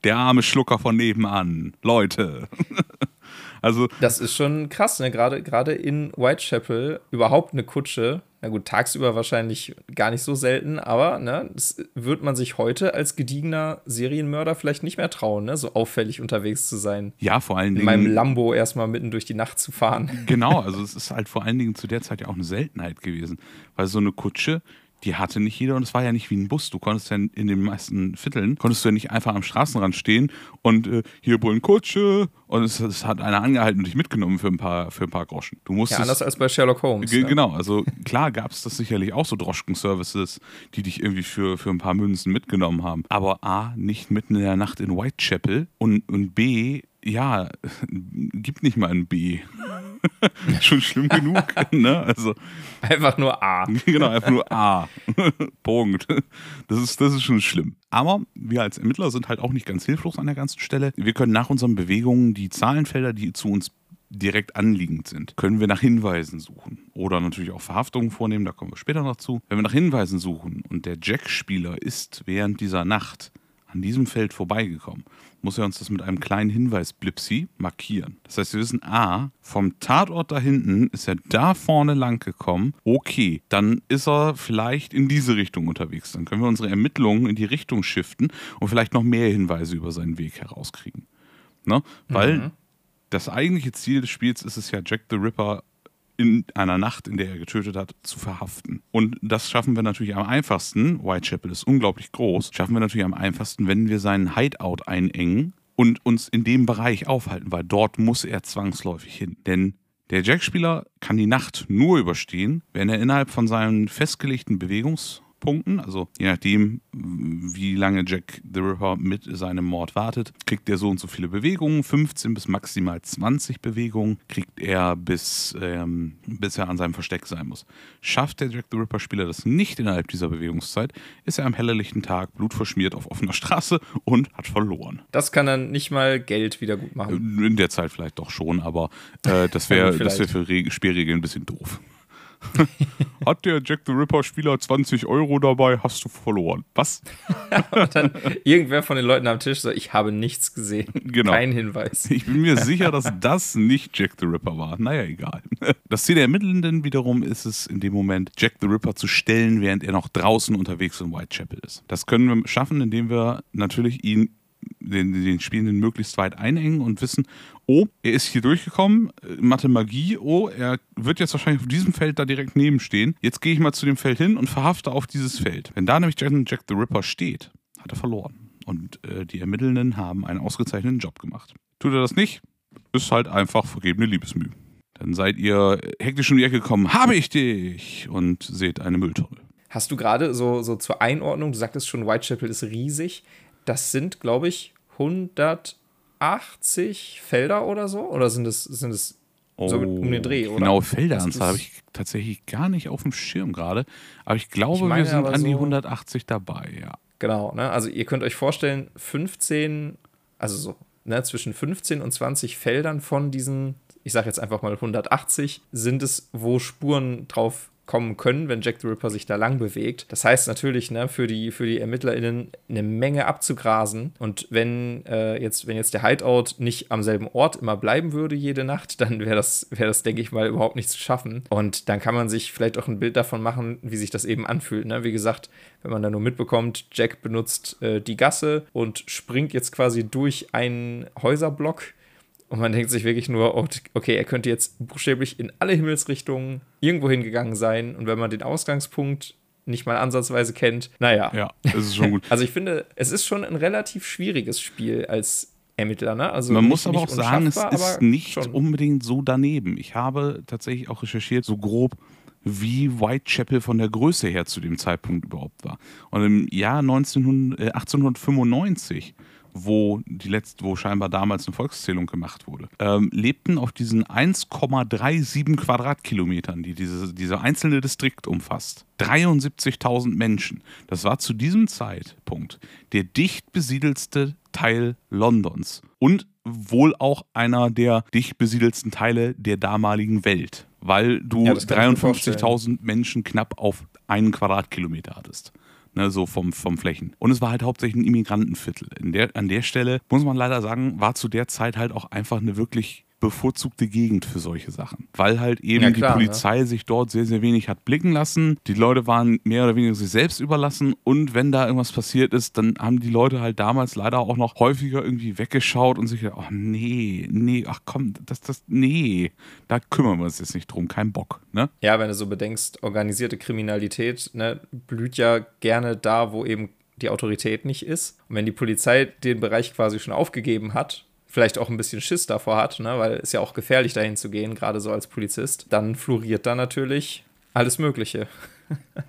Der arme Schlucker von nebenan. Leute.
also. Das ist schon krass, ne? Gerade, gerade in Whitechapel überhaupt eine Kutsche. Na gut, tagsüber wahrscheinlich gar nicht so selten, aber ne, das wird man sich heute als gediegener Serienmörder vielleicht nicht mehr trauen, ne? so auffällig unterwegs zu sein.
Ja, vor allen Dingen.
In meinem Lambo erstmal mitten durch die Nacht zu fahren.
Genau, also es ist halt vor allen Dingen zu der Zeit ja auch eine Seltenheit gewesen. Weil so eine Kutsche, die hatte nicht jeder und es war ja nicht wie ein Bus. Du konntest ja in den meisten Vierteln, konntest du ja nicht einfach am Straßenrand stehen und äh, hier bullen Kutsche und es, es, hat einer angehalten und dich mitgenommen für ein paar, für ein paar Groschen. Du musstest,
ja, anders als bei Sherlock Holmes.
Ja. Genau, also klar gab es das sicherlich auch so Droschken-Services, die dich irgendwie für, für ein paar Münzen mitgenommen haben. Aber A, nicht mitten in der Nacht in Whitechapel und, und B, ja, gibt nicht mal ein B. Schon schlimm genug, ne? Also,
einfach nur A.
genau, einfach nur A. Punkt. Das ist, das ist schon schlimm. Aber wir als Ermittler sind halt auch nicht ganz hilflos an der ganzen Stelle. Wir können nach unseren Bewegungen die Zahlenfelder, die zu uns direkt anliegend sind, können wir nach Hinweisen suchen. Oder natürlich auch Verhaftungen vornehmen, da kommen wir später noch zu. Wenn wir nach Hinweisen suchen und der Jack-Spieler ist während dieser Nacht an diesem Feld vorbeigekommen, muss er uns das mit einem kleinen Hinweis Blipsi markieren. Das heißt, wir wissen, ah, vom Tatort da hinten ist er da vorne lang gekommen. Okay, dann ist er vielleicht in diese Richtung unterwegs. Dann können wir unsere Ermittlungen in die Richtung shiften und vielleicht noch mehr Hinweise über seinen Weg herauskriegen. Ne? Weil mhm. das eigentliche Ziel des Spiels ist es ja, Jack the Ripper in einer Nacht, in der er getötet hat, zu verhaften. Und das schaffen wir natürlich am einfachsten, Whitechapel ist unglaublich groß, schaffen wir natürlich am einfachsten, wenn wir seinen Hideout einengen und uns in dem Bereich aufhalten, weil dort muss er zwangsläufig hin. Denn der Jack-Spieler kann die Nacht nur überstehen, wenn er innerhalb von seinen festgelegten Bewegungs- Punkten. Also je nachdem, wie lange Jack the Ripper mit seinem Mord wartet, kriegt er so und so viele Bewegungen. 15 bis maximal 20 Bewegungen kriegt er, bis, ähm, bis er an seinem Versteck sein muss. Schafft der Jack the Ripper-Spieler das nicht innerhalb dieser Bewegungszeit, ist er am hellerlichten Tag blutverschmiert auf offener Straße und hat verloren.
Das kann dann nicht mal Geld wieder gut machen.
In der Zeit vielleicht doch schon, aber äh, das wäre wär für Re Spielregeln ein bisschen doof. Hat der Jack the Ripper-Spieler 20 Euro dabei, hast du verloren. Was?
Und dann irgendwer von den Leuten am Tisch so, ich habe nichts gesehen. Genau. Kein Hinweis.
Ich bin mir sicher, dass das nicht Jack the Ripper war. Naja, egal. Das Ziel der Ermittelnden wiederum ist es, in dem Moment Jack the Ripper zu stellen, während er noch draußen unterwegs in Whitechapel ist. Das können wir schaffen, indem wir natürlich ihn den, den Spielenden möglichst weit einengen und wissen, oh, er ist hier durchgekommen, äh, Mathe Magie, oh, er wird jetzt wahrscheinlich auf diesem Feld da direkt neben stehen. Jetzt gehe ich mal zu dem Feld hin und verhafte auf dieses Feld. Wenn da nämlich Jack, Jack the Ripper steht, hat er verloren. Und äh, die Ermittelnden haben einen ausgezeichneten Job gemacht. Tut er das nicht, ist halt einfach vergebene Liebesmüh. Dann seid ihr hektisch um die Ecke gekommen, habe ich dich! Und seht eine Mülltonne.
Hast du gerade so, so zur Einordnung, du sagtest schon, Whitechapel ist riesig. Das sind, glaube ich, 180 Felder oder so? Oder sind es, sind es oh, so um den Dreh, oder?
Genau, Felderanzahl habe ich tatsächlich gar nicht auf dem Schirm gerade. Aber ich glaube, ich wir sind an so, die 180 dabei, ja.
Genau, ne? Also ihr könnt euch vorstellen, 15, also so, ne, zwischen 15 und 20 Feldern von diesen, ich sage jetzt einfach mal 180, sind es, wo Spuren drauf kommen können, wenn Jack the Ripper sich da lang bewegt. Das heißt natürlich, ne, für die, für die ErmittlerInnen eine Menge abzugrasen. Und wenn, äh, jetzt, wenn jetzt der Hideout nicht am selben Ort immer bleiben würde jede Nacht, dann wäre das, wäre das, denke ich mal, überhaupt nicht zu schaffen. Und dann kann man sich vielleicht auch ein Bild davon machen, wie sich das eben anfühlt. Ne? Wie gesagt, wenn man da nur mitbekommt, Jack benutzt äh, die Gasse und springt jetzt quasi durch einen Häuserblock und man denkt sich wirklich nur, oh, okay, er könnte jetzt buchstäblich in alle Himmelsrichtungen irgendwo hingegangen sein. Und wenn man den Ausgangspunkt nicht mal ansatzweise kennt, naja.
Ja, das ist schon gut.
also ich finde, es ist schon ein relativ schwieriges Spiel als Ermittler, ne? Also
Man muss aber auch sagen, es ist nicht
schon.
unbedingt so daneben. Ich habe tatsächlich auch recherchiert, so grob, wie Whitechapel von der Größe her zu dem Zeitpunkt überhaupt war. Und im Jahr 1900, äh, 1895 wo die letzte, wo scheinbar damals eine Volkszählung gemacht wurde, ähm, lebten auf diesen 1,37 Quadratkilometern, die diese, dieser einzelne Distrikt umfasst, 73.000 Menschen. Das war zu diesem Zeitpunkt der dicht besiedelste Teil Londons und wohl auch einer der dicht besiedelsten Teile der damaligen Welt, weil du ja, 53.000 Menschen knapp auf einen Quadratkilometer hattest ne, so vom, vom Flächen. Und es war halt hauptsächlich ein Immigrantenviertel. Der, an der Stelle, muss man leider sagen, war zu der Zeit halt auch einfach eine wirklich bevorzugte Gegend für solche Sachen. Weil halt eben ja, klar, die Polizei ne? sich dort sehr, sehr wenig hat blicken lassen. Die Leute waren mehr oder weniger sich selbst überlassen. Und wenn da irgendwas passiert ist, dann haben die Leute halt damals leider auch noch häufiger irgendwie weggeschaut und sich gedacht, oh nee, nee, ach komm, das, das, nee, da kümmern wir uns jetzt nicht drum, kein Bock. Ne?
Ja, wenn du so bedenkst, organisierte Kriminalität ne, blüht ja gerne da, wo eben die Autorität nicht ist. Und wenn die Polizei den Bereich quasi schon aufgegeben hat, vielleicht auch ein bisschen Schiss davor hat, ne, weil es ja auch gefährlich dahin zu gehen, gerade so als Polizist, dann floriert da natürlich alles Mögliche.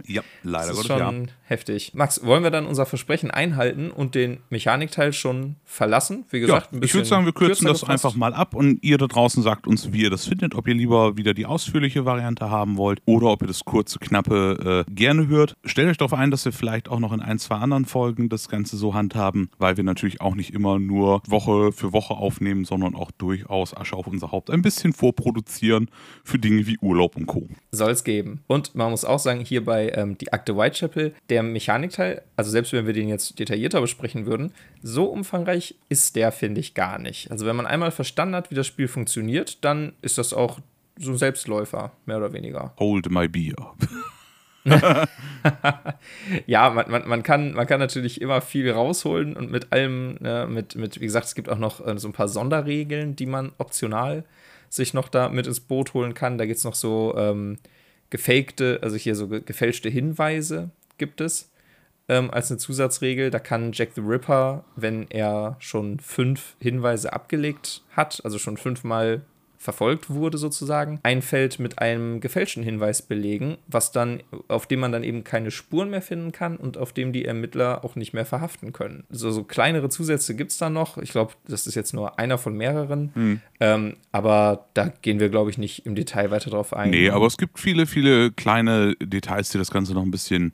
Ja, leider
Gottes, schon ja. Heftig. Max, wollen wir dann unser Versprechen einhalten und den Mechanikteil schon verlassen?
Wie gesagt, ja, ich würde sagen, wir kürzen das gefasst. einfach mal ab und ihr da draußen sagt uns, wie ihr das findet, ob ihr lieber wieder die ausführliche Variante haben wollt oder ob ihr das kurze, knappe äh, gerne hört. Stellt euch darauf ein, dass wir vielleicht auch noch in ein, zwei anderen Folgen das Ganze so handhaben, weil wir natürlich auch nicht immer nur Woche für Woche aufnehmen, sondern auch durchaus Asche auf unser Haupt ein bisschen vorproduzieren für Dinge wie Urlaub und Co.
Soll es geben. Und man muss auch sagen, hier bei ähm, die Akte Whitechapel, der Mechanikteil, also selbst wenn wir den jetzt detaillierter besprechen würden, so umfangreich ist der, finde ich, gar nicht. Also wenn man einmal verstanden hat, wie das Spiel funktioniert, dann ist das auch so ein Selbstläufer, mehr oder weniger.
Hold my beer.
ja, man, man, man, kann, man kann natürlich immer viel rausholen und mit allem, ne, mit, mit, wie gesagt, es gibt auch noch äh, so ein paar Sonderregeln, die man optional sich noch da mit ins Boot holen kann. Da gibt es noch so ähm, gefakte, also hier so gefälschte Hinweise gibt es ähm, als eine Zusatzregel. Da kann Jack the Ripper, wenn er schon fünf Hinweise abgelegt hat, also schon fünfmal verfolgt wurde sozusagen, ein Feld mit einem gefälschten Hinweis belegen, was dann, auf dem man dann eben keine Spuren mehr finden kann und auf dem die Ermittler auch nicht mehr verhaften können. So, so kleinere Zusätze gibt es da noch. Ich glaube, das ist jetzt nur einer von mehreren. Mhm. Ähm, aber da gehen wir, glaube ich, nicht im Detail weiter drauf ein.
Nee, aber es gibt viele, viele kleine Details, die das Ganze noch ein bisschen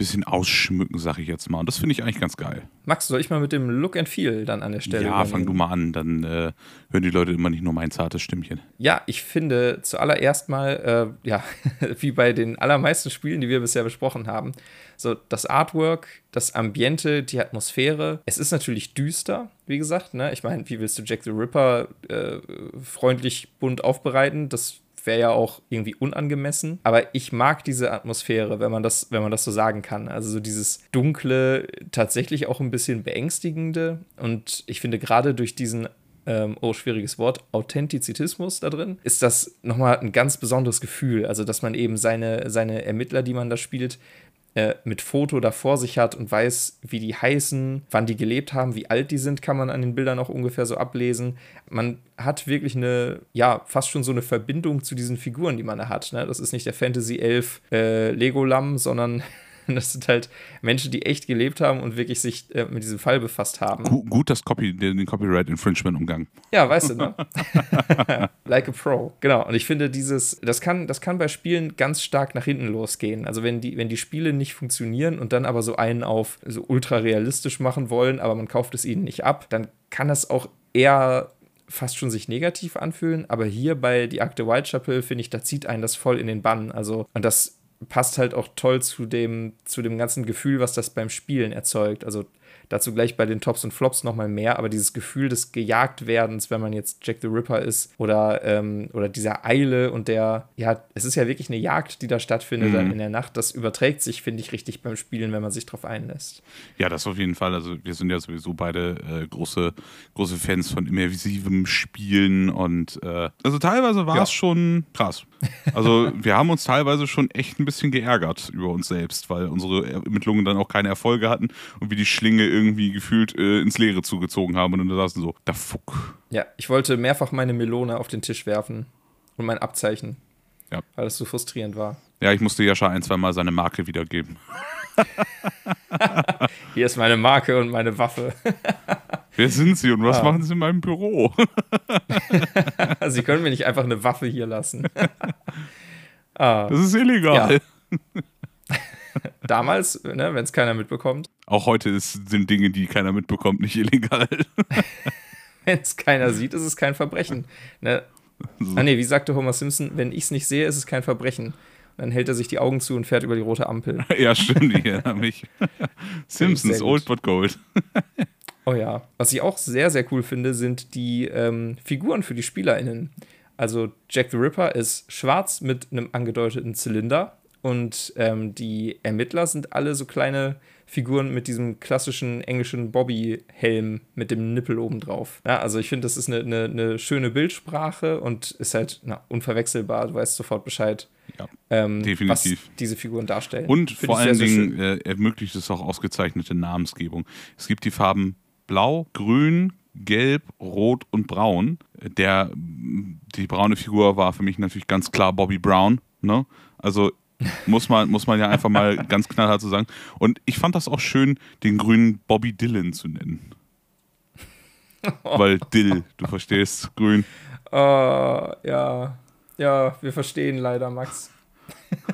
bisschen ausschmücken, sag ich jetzt mal. Und das finde ich eigentlich ganz geil.
Max, soll ich mal mit dem Look and Feel dann an der Stelle?
Ja, übernehmen? fang du mal an, dann äh, hören die Leute immer nicht nur mein zartes Stimmchen.
Ja, ich finde zuallererst mal, äh, ja, wie bei den allermeisten Spielen, die wir bisher besprochen haben, so das Artwork, das Ambiente, die Atmosphäre. Es ist natürlich düster, wie gesagt. Ne? Ich meine, wie willst du Jack the Ripper äh, freundlich bunt aufbereiten? Das wäre ja auch irgendwie unangemessen. Aber ich mag diese Atmosphäre, wenn man das, wenn man das so sagen kann. Also so dieses dunkle, tatsächlich auch ein bisschen beängstigende. Und ich finde gerade durch diesen ähm, oh, schwieriges Wort, Authentizitismus da drin, ist das nochmal ein ganz besonderes Gefühl. Also, dass man eben seine, seine Ermittler, die man da spielt, äh, mit Foto da vor sich hat und weiß, wie die heißen, wann die gelebt haben, wie alt die sind, kann man an den Bildern auch ungefähr so ablesen. Man hat wirklich eine, ja, fast schon so eine Verbindung zu diesen Figuren, die man da hat. Ne? Das ist nicht der Fantasy-Elf äh, Legolam, sondern Das sind halt Menschen, die echt gelebt haben und wirklich sich äh, mit diesem Fall befasst haben.
Gut, gut das Copy, den Copyright Infringement umgangen.
Ja, weißt du, ne? like a Pro. Genau. Und ich finde, dieses, das kann, das kann bei Spielen ganz stark nach hinten losgehen. Also wenn die, wenn die Spiele nicht funktionieren und dann aber so einen auf so ultra realistisch machen wollen, aber man kauft es ihnen nicht ab, dann kann das auch eher fast schon sich negativ anfühlen, aber hier bei die Akte Whitechapel finde ich, da zieht einen das voll in den Bann. Also, und das passt halt auch toll zu dem, zu dem ganzen Gefühl, was das beim Spielen erzeugt. Also dazu gleich bei den Tops und Flops nochmal mehr, aber dieses Gefühl des Gejagtwerdens, wenn man jetzt Jack the Ripper ist oder, ähm, oder dieser Eile und der, ja, es ist ja wirklich eine Jagd, die da stattfindet mhm. dann in der Nacht, das überträgt sich, finde ich, richtig beim Spielen, wenn man sich drauf einlässt.
Ja, das auf jeden Fall. Also wir sind ja sowieso beide äh, große, große Fans von immersivem Spielen und äh, also teilweise war es ja. schon krass. Also wir haben uns teilweise schon echt ein bisschen geärgert über uns selbst, weil unsere Ermittlungen dann auch keine Erfolge hatten und wir die Schlinge irgendwie gefühlt äh, ins Leere zugezogen haben und dann saßen so, da fuck.
Ja, ich wollte mehrfach meine Melone auf den Tisch werfen und mein Abzeichen. Ja. Weil das so frustrierend war.
Ja, ich musste Jascha ein, zwei Mal seine Marke wiedergeben.
Hier ist meine Marke und meine Waffe.
Wer sind Sie und was ah. machen Sie in meinem Büro?
Sie können mir nicht einfach eine Waffe hier lassen.
ah. Das ist illegal. Ja.
Damals, ne, wenn es keiner mitbekommt.
Auch heute ist, sind Dinge, die keiner mitbekommt, nicht illegal.
wenn es keiner sieht, ist es kein Verbrechen. Ne? So. Ah nee, wie sagte Homer Simpson, wenn ich es nicht sehe, ist es kein Verbrechen. Dann hält er sich die Augen zu und fährt über die rote Ampel.
ja, stimmt, ich erinnere mich. Simpsons, old but gold.
Oh ja. Was ich auch sehr, sehr cool finde, sind die ähm, Figuren für die SpielerInnen. Also Jack the Ripper ist schwarz mit einem angedeuteten Zylinder und ähm, die Ermittler sind alle so kleine Figuren mit diesem klassischen englischen Bobby-Helm mit dem Nippel obendrauf. Ja, also ich finde, das ist eine, eine, eine, schöne Bildsprache und ist halt na, unverwechselbar. Du weißt sofort Bescheid,
ja, ähm, definitiv.
was diese Figuren darstellen.
Und Find vor allen sehr, Dingen sehr äh, ermöglicht es auch ausgezeichnete Namensgebung. Es gibt die Farben Blau, Grün, Gelb, Rot und Braun. Der, die braune Figur war für mich natürlich ganz klar Bobby Brown. Ne? Also muss man, muss man ja einfach mal ganz knallhart so sagen. Und ich fand das auch schön, den grünen Bobby Dylan zu nennen. Weil Dill, du verstehst, grün.
Uh, ja, ja, wir verstehen leider, Max.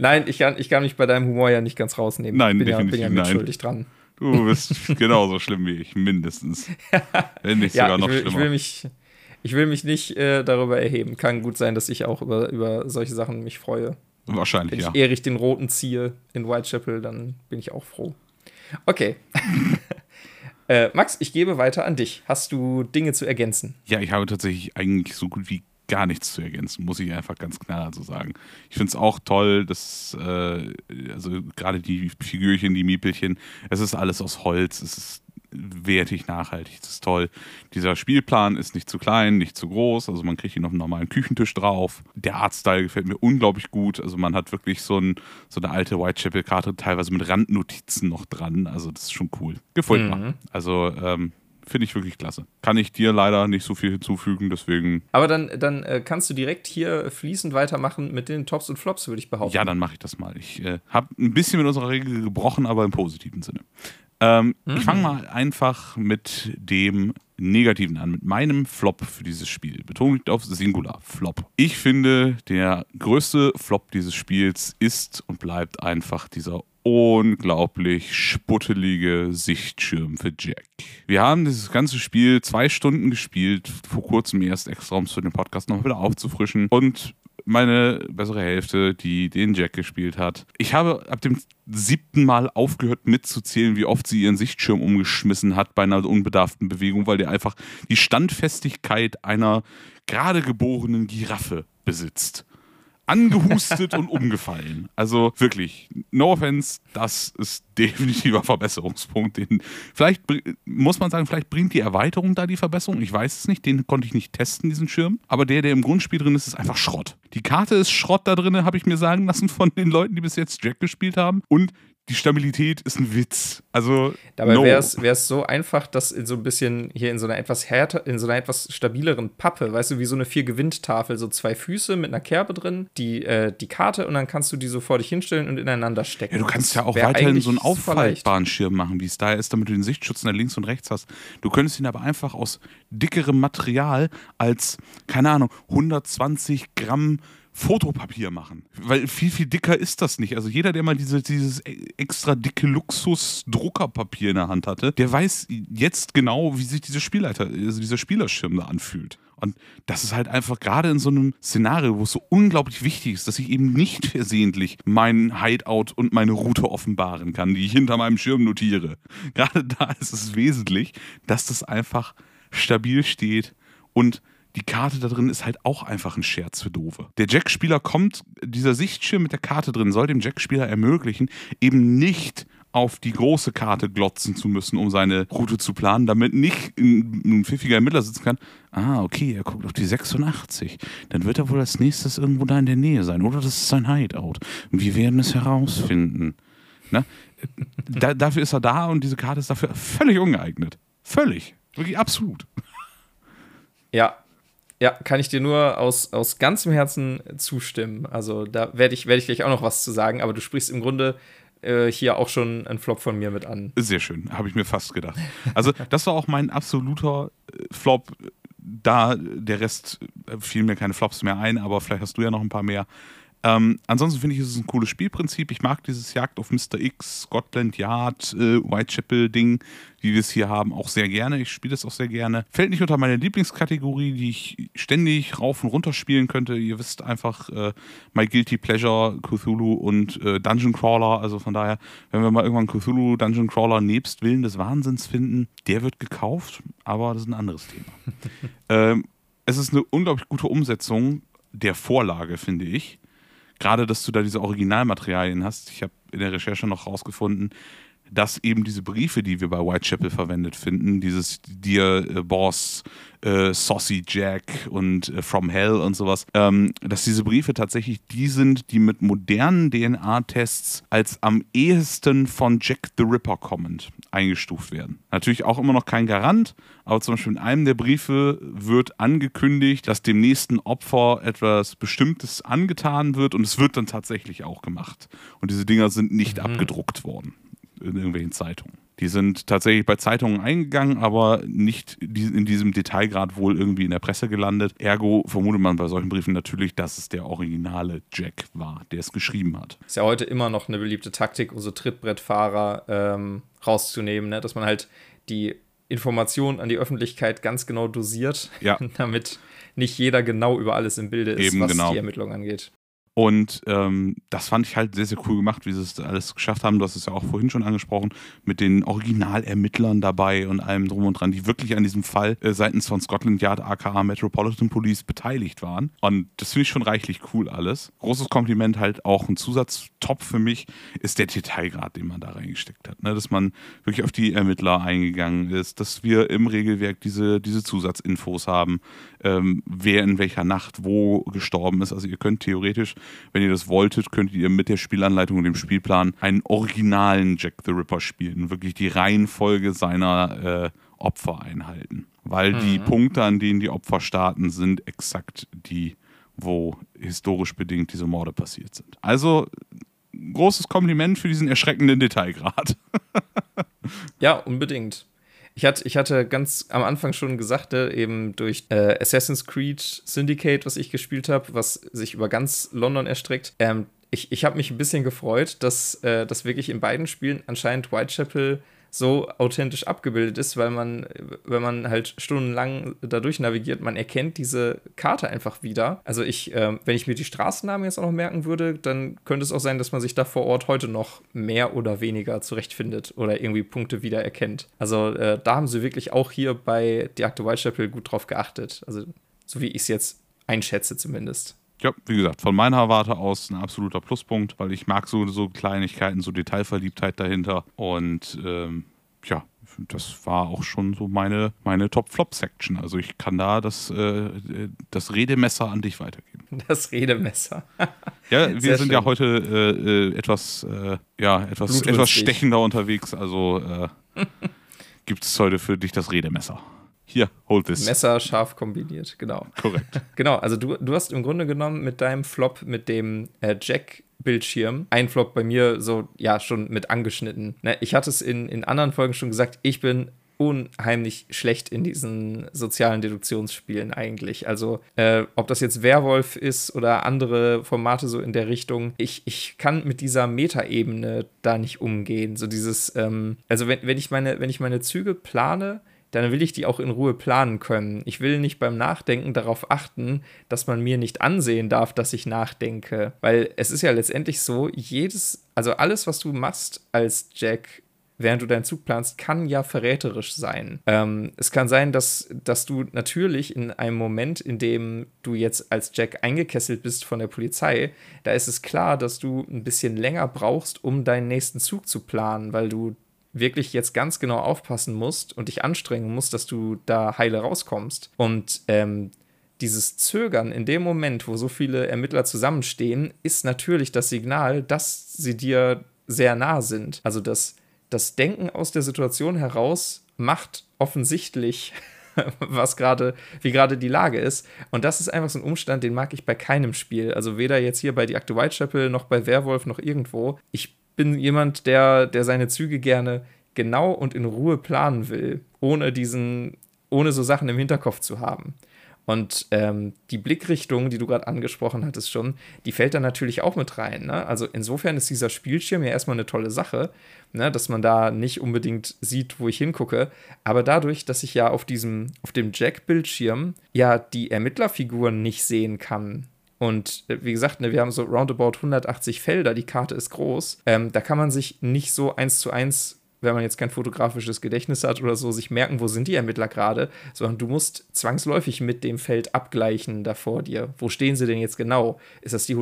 Nein, ich kann, ich kann mich bei deinem Humor ja nicht ganz rausnehmen.
Nein,
bin
definitiv
ja, bin ja mitschuldig dran.
Du bist genauso schlimm wie ich, mindestens. Wenn nicht sogar ja, noch
will,
schlimmer.
Ich will mich, ich will mich nicht äh, darüber erheben. Kann gut sein, dass ich auch über, über solche Sachen mich freue.
Wahrscheinlich,
Wenn
ja.
Ich Erich den Roten ziehe in Whitechapel, dann bin ich auch froh. Okay. äh, Max, ich gebe weiter an dich. Hast du Dinge zu ergänzen?
Ja, ich habe tatsächlich eigentlich so gut wie gar nichts zu ergänzen, muss ich einfach ganz knallhart so sagen. Ich finde es auch toll, dass, äh, also gerade die Figürchen, die Miepelchen, es ist alles aus Holz, es ist wertig, nachhaltig. Das ist toll. Dieser Spielplan ist nicht zu klein, nicht zu groß. Also man kriegt hier noch einen normalen Küchentisch drauf. Der Artstyle gefällt mir unglaublich gut. Also man hat wirklich so, ein, so eine alte Whitechapel-Karte teilweise mit Randnotizen noch dran. Also das ist schon cool. Gefällt mhm. mir. Also ähm, finde ich wirklich klasse. Kann ich dir leider nicht so viel hinzufügen, deswegen.
Aber dann, dann äh, kannst du direkt hier fließend weitermachen mit den Tops und Flops, würde ich behaupten.
Ja, dann mache ich das mal. Ich äh, habe ein bisschen mit unserer Regel gebrochen, aber im positiven Sinne. Ähm, mhm. Ich fange mal einfach mit dem Negativen an, mit meinem Flop für dieses Spiel. Betont auf Singular, Flop. Ich finde, der größte Flop dieses Spiels ist und bleibt einfach dieser unglaublich sputtelige Sichtschirm für Jack. Wir haben dieses ganze Spiel zwei Stunden gespielt, vor kurzem erst extra, um es für den Podcast noch wieder aufzufrischen. Und meine bessere Hälfte, die den Jack gespielt hat. Ich habe ab dem siebten Mal aufgehört mitzuzählen, wie oft sie ihren Sichtschirm umgeschmissen hat bei einer unbedarften Bewegung, weil der einfach die Standfestigkeit einer gerade geborenen Giraffe besitzt angehustet und umgefallen. Also wirklich, no offense, das ist definitiver Verbesserungspunkt. Den, vielleicht muss man sagen, vielleicht bringt die Erweiterung da die Verbesserung. Ich weiß es nicht, den konnte ich nicht testen, diesen Schirm. Aber der, der im Grundspiel drin ist, ist einfach Schrott. Die Karte ist Schrott da drin, habe ich mir sagen lassen von den Leuten, die bis jetzt Jack gespielt haben. Und die Stabilität ist ein Witz. Also
dabei no. wäre es so einfach, dass in so ein bisschen hier in so einer etwas härter, in so einer etwas stabileren Pappe, weißt du, wie so eine vier Gewinntafel, so zwei Füße mit einer Kerbe drin, die äh, die Karte und dann kannst du die so vor dich hinstellen und ineinander stecken.
Ja, du kannst ja auch weiterhin so einen auffaltbaren Schirm machen, wie es da ist, damit du den Sichtschutz nach links und rechts hast. Du könntest ihn aber einfach aus dickerem Material als keine Ahnung 120 Gramm Fotopapier machen. Weil viel, viel dicker ist das nicht. Also jeder, der mal diese, dieses extra dicke Luxus-Druckerpapier in der Hand hatte, der weiß jetzt genau, wie sich diese Spielleiter, also dieser Spielerschirm da anfühlt. Und das ist halt einfach gerade in so einem Szenario, wo es so unglaublich wichtig ist, dass ich eben nicht versehentlich meinen Hideout und meine Route offenbaren kann, die ich hinter meinem Schirm notiere. Gerade da ist es wesentlich, dass das einfach stabil steht und die Karte da drin ist halt auch einfach ein Scherz für Doofe. Der Jack-Spieler kommt, dieser Sichtschirm mit der Karte drin soll dem Jack-Spieler ermöglichen, eben nicht auf die große Karte glotzen zu müssen, um seine Route zu planen, damit nicht ein, ein pfiffiger Ermittler sitzen kann. Ah, okay, er guckt auf die 86. Dann wird er wohl als nächstes irgendwo da in der Nähe sein. Oder das ist sein Hideout. Und wir werden es herausfinden. Ne? Da, dafür ist er da und diese Karte ist dafür völlig ungeeignet. Völlig. Wirklich absolut.
Ja, ja, kann ich dir nur aus, aus ganzem Herzen zustimmen. Also da werde ich, werd ich gleich auch noch was zu sagen, aber du sprichst im Grunde äh, hier auch schon einen Flop von mir mit an.
Sehr schön, habe ich mir fast gedacht. Also das war auch mein absoluter äh, Flop. Da, der Rest äh, fiel mir keine Flops mehr ein, aber vielleicht hast du ja noch ein paar mehr. Ähm, ansonsten finde ich, es ist ein cooles Spielprinzip. Ich mag dieses Jagd auf Mr. X, Scotland Yard, äh, Whitechapel-Ding, wie wir es hier haben, auch sehr gerne. Ich spiele das auch sehr gerne. Fällt nicht unter meine Lieblingskategorie, die ich ständig rauf und runter spielen könnte. Ihr wisst einfach, äh, My Guilty Pleasure, Cthulhu und äh, Dungeon Crawler. Also von daher, wenn wir mal irgendwann Cthulhu Dungeon Crawler nebst Willen des Wahnsinns finden, der wird gekauft, aber das ist ein anderes Thema. ähm, es ist eine unglaublich gute Umsetzung der Vorlage, finde ich gerade, dass du da diese Originalmaterialien hast. Ich habe in der Recherche noch rausgefunden, dass eben diese Briefe, die wir bei Whitechapel verwendet finden, dieses Dear äh, Boss, äh, Saucy Jack und äh, From Hell und sowas, ähm, dass diese Briefe tatsächlich die sind, die mit modernen DNA-Tests als am ehesten von Jack the Ripper kommend eingestuft werden. Natürlich auch immer noch kein Garant, aber zum Beispiel in einem der Briefe wird angekündigt, dass dem nächsten Opfer etwas Bestimmtes angetan wird und es wird dann tatsächlich auch gemacht. Und diese Dinger sind nicht mhm. abgedruckt worden in irgendwelchen Zeitungen. Die sind tatsächlich bei Zeitungen eingegangen, aber nicht in diesem Detailgrad wohl irgendwie in der Presse gelandet. Ergo vermutet man bei solchen Briefen natürlich, dass es der originale Jack war, der es geschrieben hat.
Ist ja heute immer noch eine beliebte Taktik, so Trittbrettfahrer ähm, rauszunehmen, ne? dass man halt die Informationen an die Öffentlichkeit ganz genau dosiert, ja. damit nicht jeder genau über alles im Bilde ist,
Eben,
was
genau.
die Ermittlung angeht.
Und ähm, das fand ich halt sehr, sehr cool gemacht, wie sie es alles geschafft haben. Du hast es ja auch vorhin schon angesprochen, mit den Originalermittlern dabei und allem drum und dran, die wirklich an diesem Fall äh, seitens von Scotland Yard, aka Metropolitan Police, beteiligt waren. Und das finde ich schon reichlich cool alles. Großes Kompliment halt auch ein Zusatztop für mich ist der Detailgrad, den man da reingesteckt hat. Ne? Dass man wirklich auf die Ermittler eingegangen ist, dass wir im Regelwerk diese, diese Zusatzinfos haben, ähm, wer in welcher Nacht wo gestorben ist. Also ihr könnt theoretisch wenn ihr das wolltet, könntet ihr mit der Spielanleitung und dem Spielplan einen originalen Jack the Ripper spielen. Wirklich die Reihenfolge seiner äh, Opfer einhalten. Weil mhm. die Punkte, an denen die Opfer starten, sind exakt die, wo historisch bedingt diese Morde passiert sind. Also großes Kompliment für diesen erschreckenden Detailgrad.
ja, unbedingt. Ich hatte, ich hatte ganz am Anfang schon gesagt, ne, eben durch äh, Assassin's Creed Syndicate, was ich gespielt habe, was sich über ganz London erstreckt. Ähm, ich ich habe mich ein bisschen gefreut, dass, äh, dass wirklich in beiden Spielen anscheinend Whitechapel so authentisch abgebildet ist, weil man, wenn man halt stundenlang dadurch navigiert, man erkennt diese Karte einfach wieder. Also ich, äh, wenn ich mir die Straßennamen jetzt auch noch merken würde, dann könnte es auch sein, dass man sich da vor Ort heute noch mehr oder weniger zurechtfindet oder irgendwie Punkte wieder erkennt. Also äh, da haben sie wirklich auch hier bei Die Akte Whitechapel gut drauf geachtet. Also so wie ich es jetzt einschätze zumindest
ja, wie gesagt, von meiner Warte aus ein absoluter Pluspunkt, weil ich mag so, so Kleinigkeiten, so Detailverliebtheit dahinter. Und ähm, ja, das war auch schon so meine, meine Top-Flop-Section. Also ich kann da das, äh, das Redemesser an dich weitergeben.
Das Redemesser.
ja, wir Sehr sind schön. ja heute äh, äh etwas, äh, ja, etwas, etwas stechender unterwegs. Also äh, gibt es heute für dich das Redemesser. Hier, hold this.
Messer scharf kombiniert, genau.
Korrekt.
genau, also du, du hast im Grunde genommen mit deinem Flop mit dem äh, Jack Bildschirm. Ein Flop bei mir so, ja, schon mit angeschnitten. Ne, ich hatte es in, in anderen Folgen schon gesagt, ich bin unheimlich schlecht in diesen sozialen Deduktionsspielen eigentlich. Also, äh, ob das jetzt Werwolf ist oder andere Formate so in der Richtung, ich, ich kann mit dieser Metaebene da nicht umgehen. So dieses, ähm, also wenn, wenn ich meine, wenn ich meine Züge plane, dann will ich die auch in Ruhe planen können. Ich will nicht beim Nachdenken darauf achten, dass man mir nicht ansehen darf, dass ich nachdenke. Weil es ist ja letztendlich so, jedes, also alles, was du machst als Jack, während du deinen Zug planst, kann ja verräterisch sein. Ähm, es kann sein, dass, dass du natürlich in einem Moment, in dem du jetzt als Jack eingekesselt bist von der Polizei, da ist es klar, dass du ein bisschen länger brauchst, um deinen nächsten Zug zu planen, weil du wirklich jetzt ganz genau aufpassen musst und dich anstrengen musst, dass du da heile rauskommst. Und ähm, dieses Zögern in dem Moment, wo so viele Ermittler zusammenstehen, ist natürlich das Signal, dass sie dir sehr nah sind. Also das, das Denken aus der Situation heraus macht offensichtlich, was gerade, wie gerade die Lage ist. Und das ist einfach so ein Umstand, den mag ich bei keinem Spiel. Also weder jetzt hier bei The Akte Whitechapel noch bei Werwolf noch irgendwo. Ich bin jemand, der, der seine Züge gerne genau und in Ruhe planen will, ohne diesen, ohne so Sachen im Hinterkopf zu haben. Und ähm, die Blickrichtung, die du gerade angesprochen hattest schon, die fällt da natürlich auch mit rein. Ne? Also insofern ist dieser Spielschirm ja erstmal eine tolle Sache, ne? dass man da nicht unbedingt sieht, wo ich hingucke. Aber dadurch, dass ich ja auf diesem, auf dem Jack-Bildschirm ja die Ermittlerfiguren nicht sehen kann, und äh, wie gesagt, ne, wir haben so roundabout 180 Felder, die Karte ist groß. Ähm, da kann man sich nicht so eins zu eins wenn man jetzt kein fotografisches Gedächtnis hat oder so, sich merken, wo sind die Ermittler gerade, sondern du musst zwangsläufig mit dem Feld abgleichen da vor dir. Wo stehen sie denn jetzt genau? Ist das die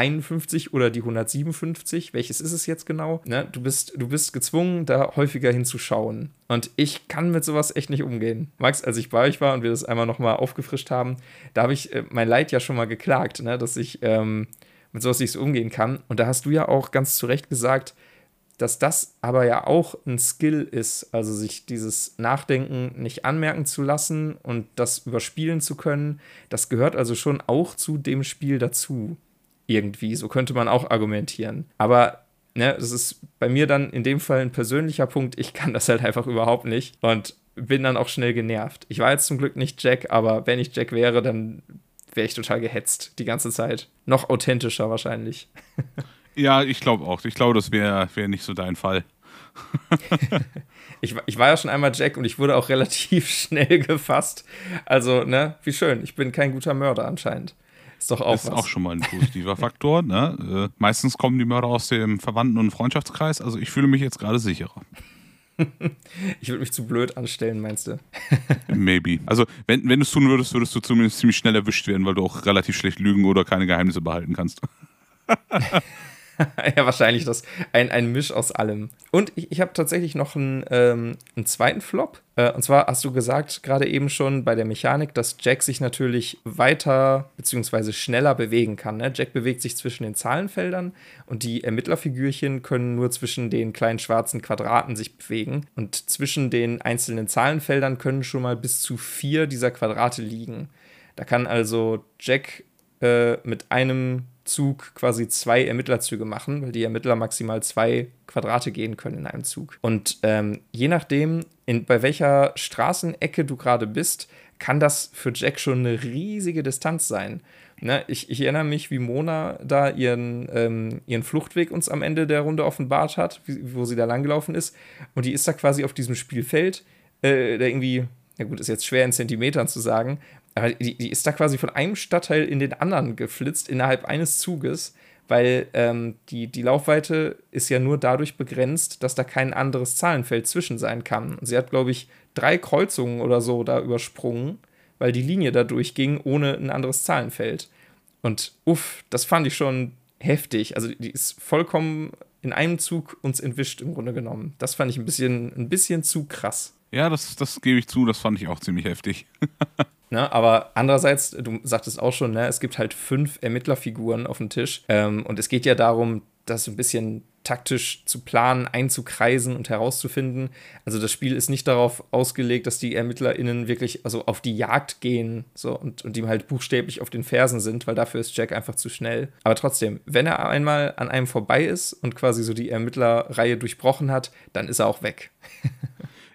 151 oder die 157? Welches ist es jetzt genau? Ne? Du, bist, du bist gezwungen, da häufiger hinzuschauen. Und ich kann mit sowas echt nicht umgehen. Max, als ich bei euch war und wir das einmal nochmal aufgefrischt haben, da habe ich äh, mein Leid ja schon mal geklagt, ne? dass ich ähm, mit sowas nicht so umgehen kann. Und da hast du ja auch ganz zu Recht gesagt, dass das aber ja auch ein Skill ist, also sich dieses Nachdenken nicht anmerken zu lassen und das überspielen zu können, das gehört also schon auch zu dem Spiel dazu. Irgendwie, so könnte man auch argumentieren. Aber ne, das ist bei mir dann in dem Fall ein persönlicher Punkt, ich kann das halt einfach überhaupt nicht und bin dann auch schnell genervt. Ich war jetzt zum Glück nicht Jack, aber wenn ich Jack wäre, dann wäre ich total gehetzt die ganze Zeit. Noch authentischer wahrscheinlich.
Ja, ich glaube auch. Ich glaube, das wäre wär nicht so dein Fall.
ich, ich war ja schon einmal Jack und ich wurde auch relativ schnell gefasst. Also, ne, wie schön. Ich bin kein guter Mörder anscheinend. Ist doch auch
Das ist auch schon mal ein positiver Faktor. Ne? Äh, meistens kommen die Mörder aus dem Verwandten- und Freundschaftskreis. Also, ich fühle mich jetzt gerade sicherer.
ich würde mich zu blöd anstellen, meinst du?
Maybe. Also, wenn, wenn du es tun würdest, würdest du zumindest ziemlich schnell erwischt werden, weil du auch relativ schlecht lügen oder keine Geheimnisse behalten kannst.
ja, wahrscheinlich das ein, ein Misch aus allem. Und ich, ich habe tatsächlich noch einen, ähm, einen zweiten Flop. Äh, und zwar hast du gesagt, gerade eben schon bei der Mechanik, dass Jack sich natürlich weiter bzw. schneller bewegen kann. Ne? Jack bewegt sich zwischen den Zahlenfeldern und die Ermittlerfigürchen können nur zwischen den kleinen schwarzen Quadraten sich bewegen. Und zwischen den einzelnen Zahlenfeldern können schon mal bis zu vier dieser Quadrate liegen. Da kann also Jack äh, mit einem Zug quasi zwei Ermittlerzüge machen, weil die Ermittler maximal zwei Quadrate gehen können in einem Zug. Und ähm, je nachdem, in, bei welcher Straßenecke du gerade bist, kann das für Jack schon eine riesige Distanz sein. Ne, ich, ich, erinnere mich, wie Mona da ihren, ähm, ihren Fluchtweg uns am Ende der Runde offenbart hat, wie, wo sie da langgelaufen ist. Und die ist da quasi auf diesem Spielfeld, äh, der irgendwie, ja gut, ist jetzt schwer in Zentimetern zu sagen, aber die, die, ist da quasi von einem Stadtteil in den anderen geflitzt innerhalb eines Zuges, weil ähm, die, die Laufweite ist ja nur dadurch begrenzt, dass da kein anderes Zahlenfeld zwischen sein kann. Sie hat, glaube ich, drei Kreuzungen oder so da übersprungen, weil die Linie da durchging ohne ein anderes Zahlenfeld. Und uff, das fand ich schon heftig. Also die ist vollkommen in einem Zug uns entwischt im Grunde genommen. Das fand ich ein bisschen, ein bisschen zu krass.
Ja, das, das gebe ich zu, das fand ich auch ziemlich heftig.
Ne? Aber andererseits, du sagtest auch schon, ne, es gibt halt fünf Ermittlerfiguren auf dem Tisch. Ähm, und es geht ja darum, das ein bisschen taktisch zu planen, einzukreisen und herauszufinden. Also das Spiel ist nicht darauf ausgelegt, dass die ErmittlerInnen wirklich also auf die Jagd gehen so, und, und ihm halt buchstäblich auf den Fersen sind, weil dafür ist Jack einfach zu schnell. Aber trotzdem, wenn er einmal an einem vorbei ist und quasi so die Ermittlerreihe durchbrochen hat, dann ist er auch weg.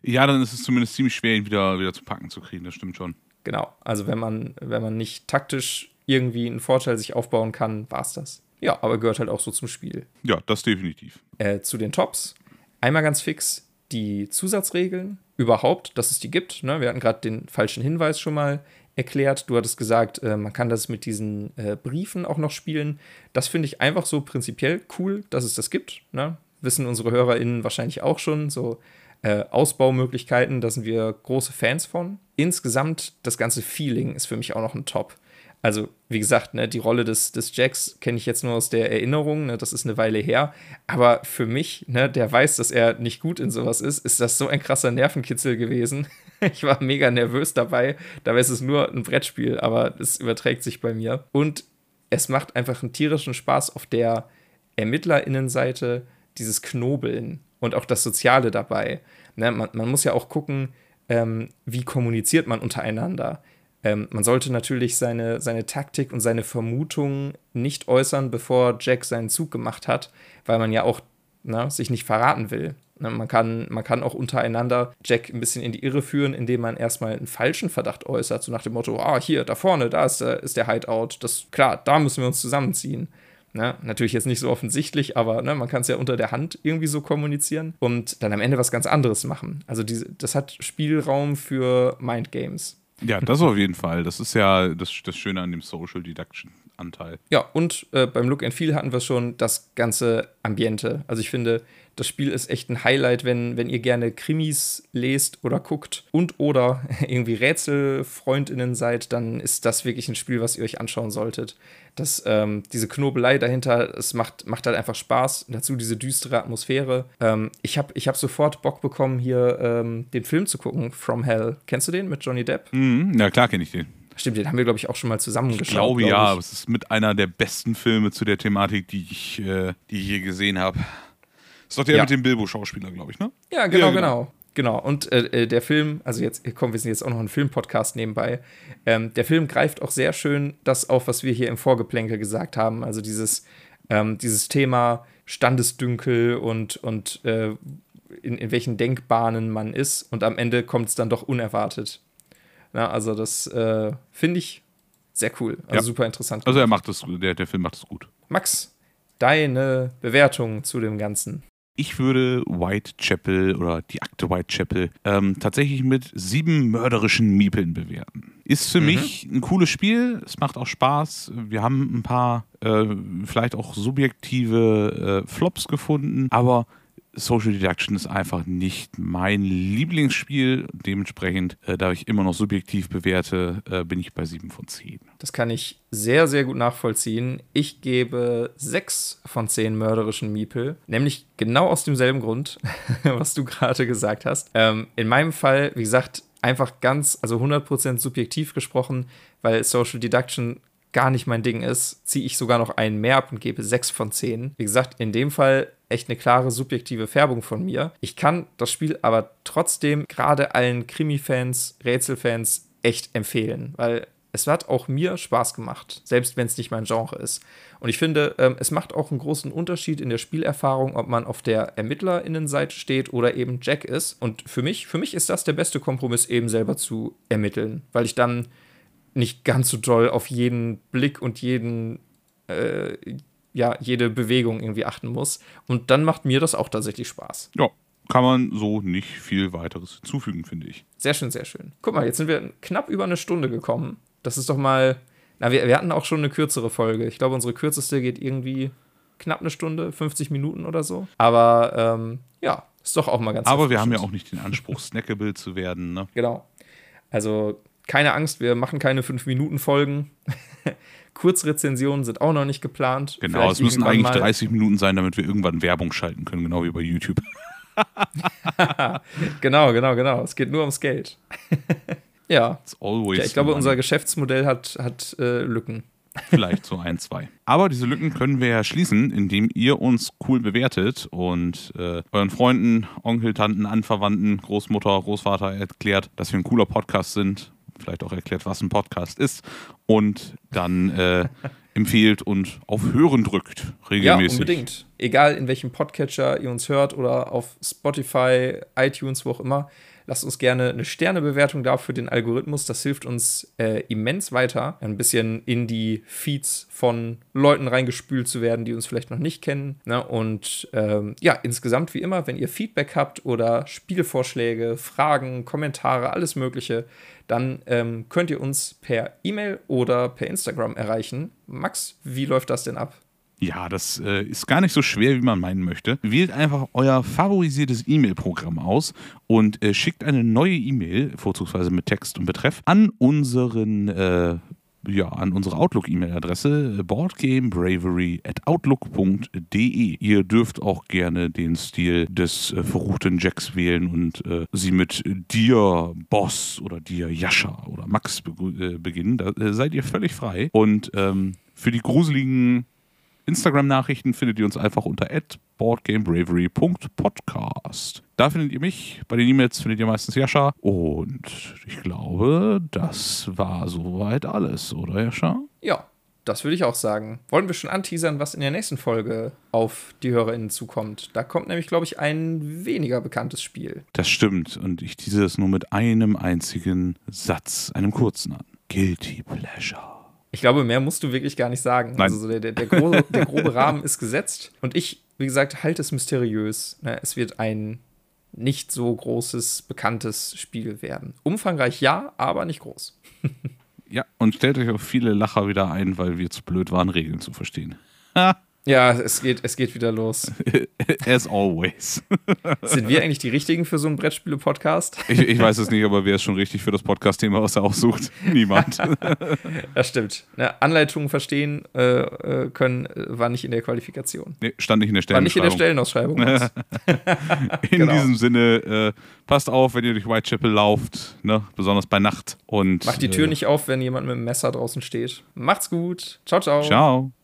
ja, dann ist es zumindest ziemlich schwer, ihn wieder, wieder zu packen zu kriegen, das stimmt schon.
Genau. Also wenn man, wenn man nicht taktisch irgendwie einen Vorteil sich aufbauen kann, war es das. Ja, aber gehört halt auch so zum Spiel.
Ja, das definitiv.
Äh, zu den Tops. Einmal ganz fix die Zusatzregeln überhaupt, dass es die gibt. Ne? Wir hatten gerade den falschen Hinweis schon mal erklärt. Du hattest gesagt, äh, man kann das mit diesen äh, Briefen auch noch spielen. Das finde ich einfach so prinzipiell cool, dass es das gibt. Ne? wissen unsere HörerInnen wahrscheinlich auch schon, so äh, Ausbaumöglichkeiten, da sind wir große Fans von. Insgesamt, das ganze Feeling ist für mich auch noch ein Top. Also, wie gesagt, ne, die Rolle des, des Jacks kenne ich jetzt nur aus der Erinnerung, ne, das ist eine Weile her. Aber für mich, ne, der weiß, dass er nicht gut in sowas ist, ist das so ein krasser Nervenkitzel gewesen. ich war mega nervös dabei. Dabei ist es nur ein Brettspiel, aber es überträgt sich bei mir. Und es macht einfach einen tierischen Spaß auf der ErmittlerInnenseite, dieses Knobeln und auch das Soziale dabei. Ne, man, man muss ja auch gucken, ähm, wie kommuniziert man untereinander ähm, man sollte natürlich seine, seine Taktik und seine Vermutungen nicht äußern, bevor Jack seinen Zug gemacht hat, weil man ja auch ne, sich nicht verraten will. Ne, man, kann, man kann auch untereinander Jack ein bisschen in die Irre führen, indem man erstmal einen falschen Verdacht äußert, so nach dem Motto, ah, hier, da vorne, da ist der, ist der Hideout, das, klar, da müssen wir uns zusammenziehen. Ne? Natürlich jetzt nicht so offensichtlich, aber ne, man kann es ja unter der Hand irgendwie so kommunizieren und dann am Ende was ganz anderes machen. Also diese, das hat Spielraum für Mindgames.
Ja, das auf jeden Fall. Das ist ja das, das Schöne an dem Social Deduction Anteil.
Ja, und äh, beim Look and Feel hatten wir schon das ganze Ambiente. Also ich finde, das Spiel ist echt ein Highlight, wenn, wenn ihr gerne Krimis lest oder guckt und oder irgendwie Rätselfreundinnen seid, dann ist das wirklich ein Spiel, was ihr euch anschauen solltet. Das, ähm, diese Knobelei dahinter, es macht, macht halt einfach Spaß. dazu diese düstere Atmosphäre. Ähm, ich habe ich hab sofort Bock bekommen, hier ähm, den Film zu gucken, From Hell. Kennst du den mit Johnny Depp?
Mhm, na klar kenne ich den.
Stimmt, den haben wir, glaube ich, auch schon mal zusammengeschaut.
Ich glaube glaub ja, es ist mit einer der besten Filme zu der Thematik, die ich, äh, die ich je gesehen habe. Ist doch der ja. mit dem Bilbo-Schauspieler, glaube ich, ne?
Ja, genau, ja, genau. genau. Genau, und äh, äh der Film, also jetzt, komm, wir sind jetzt auch noch ein Filmpodcast nebenbei. Ähm, der Film greift auch sehr schön das auf, was wir hier im Vorgeplänkel gesagt haben. Also dieses, ähm, dieses Thema Standesdünkel und, und äh, in, in welchen Denkbahnen man ist. Und am Ende kommt es dann doch unerwartet. Ja, also das äh, finde ich sehr cool. Also ja. super interessant.
Also er macht das, der, der Film macht es gut.
Max, deine Bewertung zu dem Ganzen?
Ich würde Whitechapel oder die Akte Whitechapel ähm, tatsächlich mit sieben mörderischen Miepeln bewerten. Ist für mhm. mich ein cooles Spiel, es macht auch Spaß. Wir haben ein paar äh, vielleicht auch subjektive äh, Flops gefunden, aber Social Deduction ist einfach nicht mein Lieblingsspiel. Dementsprechend, äh, da ich immer noch subjektiv bewerte, äh, bin ich bei 7 von 10.
Das kann ich sehr, sehr gut nachvollziehen. Ich gebe 6 von 10 mörderischen Miepel. Nämlich genau aus demselben Grund, was du gerade gesagt hast. Ähm, in meinem Fall, wie gesagt, einfach ganz, also 100% subjektiv gesprochen, weil Social Deduction gar nicht mein Ding ist, ziehe ich sogar noch einen mehr ab und gebe 6 von 10. Wie gesagt, in dem Fall echt eine klare subjektive Färbung von mir. Ich kann das Spiel aber trotzdem gerade allen Krimi-Fans, Rätselfans echt empfehlen, weil es hat auch mir Spaß gemacht, selbst wenn es nicht mein Genre ist. Und ich finde, ähm, es macht auch einen großen Unterschied in der Spielerfahrung, ob man auf der ErmittlerInnenseite steht oder eben Jack ist. Und für mich, für mich ist das der beste Kompromiss, eben selber zu ermitteln, weil ich dann nicht ganz so doll auf jeden Blick und jeden, äh, ja, jede Bewegung irgendwie achten muss. Und dann macht mir das auch tatsächlich Spaß.
Ja, kann man so nicht viel weiteres hinzufügen, finde ich.
Sehr schön, sehr schön. Guck mal, jetzt sind wir knapp über eine Stunde gekommen. Das ist doch mal. Na, wir, wir hatten auch schon eine kürzere Folge. Ich glaube, unsere kürzeste geht irgendwie knapp eine Stunde, 50 Minuten oder so. Aber ähm, ja, ist doch auch mal ganz
Aber wir haben ja auch nicht den Anspruch, snackable zu werden, ne?
Genau. Also keine Angst, wir machen keine 5-Minuten-Folgen. Kurzrezensionen sind auch noch nicht geplant.
Genau, Vielleicht es müssen eigentlich 30 Minuten sein, damit wir irgendwann Werbung schalten können, genau wie bei YouTube.
genau, genau, genau. Es geht nur ums Geld. ja. ja. Ich glaube, unser Geschäftsmodell hat, hat äh, Lücken.
Vielleicht so ein, zwei. Aber diese Lücken können wir ja schließen, indem ihr uns cool bewertet und äh, euren Freunden, Onkel, Tanten, Anverwandten, Großmutter, Großvater erklärt, dass wir ein cooler Podcast sind vielleicht auch erklärt, was ein Podcast ist und dann äh, empfiehlt und auf Hören drückt regelmäßig.
Ja, unbedingt. Egal in welchem Podcatcher ihr uns hört oder auf Spotify, iTunes, wo auch immer. Lasst uns gerne eine Sternebewertung da für den Algorithmus. Das hilft uns äh, immens weiter, ein bisschen in die Feeds von Leuten reingespült zu werden, die uns vielleicht noch nicht kennen. Ne? Und ähm, ja, insgesamt wie immer, wenn ihr Feedback habt oder Spielvorschläge, Fragen, Kommentare, alles Mögliche, dann ähm, könnt ihr uns per E-Mail oder per Instagram erreichen. Max, wie läuft das denn ab?
Ja, das äh, ist gar nicht so schwer, wie man meinen möchte. Wählt einfach euer favorisiertes E-Mail-Programm aus und äh, schickt eine neue E-Mail, vorzugsweise mit Text und Betreff, an unseren äh, ja, an unsere Outlook-E-Mail-Adresse boardgamebravery at outlook.de. Ihr dürft auch gerne den Stil des äh, verruchten Jacks wählen und äh, sie mit dir Boss oder dir Jascha oder Max be äh, beginnen. Da äh, seid ihr völlig frei. Und ähm, für die gruseligen Instagram-Nachrichten findet ihr uns einfach unter boardgamebravery.podcast. Da findet ihr mich. Bei den E-Mails findet ihr meistens Jascha. Und ich glaube, das war soweit alles, oder Jascha?
Ja, das würde ich auch sagen. Wollen wir schon anteasern, was in der nächsten Folge auf die HörerInnen zukommt? Da kommt nämlich, glaube ich, ein weniger bekanntes Spiel.
Das stimmt. Und ich tease es nur mit einem einzigen Satz, einem kurzen an. Guilty Pleasure.
Ich glaube, mehr musst du wirklich gar nicht sagen. Nein. Also der, der, der, grobe, der grobe Rahmen ist gesetzt. Und ich, wie gesagt, halte es mysteriös. Ne, es wird ein nicht so großes, bekanntes Spiel werden. Umfangreich ja, aber nicht groß.
ja, und stellt euch auch viele Lacher wieder ein, weil wir zu blöd waren, Regeln zu verstehen.
Ja, es geht, es geht wieder los.
As always.
Sind wir eigentlich die Richtigen für so einen Brettspiele-Podcast?
Ich, ich, weiß es nicht, aber wer ist schon richtig für das Podcast-Thema, was er aussucht? Niemand.
das stimmt. Ne, Anleitungen verstehen äh, äh können, äh, war nicht in der Qualifikation.
Nee, stand nicht in der Stellenausschreibung.
War nicht in der Stellenausschreibung.
in genau. diesem Sinne, äh, passt auf, wenn ihr durch Whitechapel lauft, ne? besonders bei Nacht. Und,
Macht die Tür äh, nicht auf, wenn jemand mit dem Messer draußen steht. Macht's gut. Ciao, ciao.
Ciao.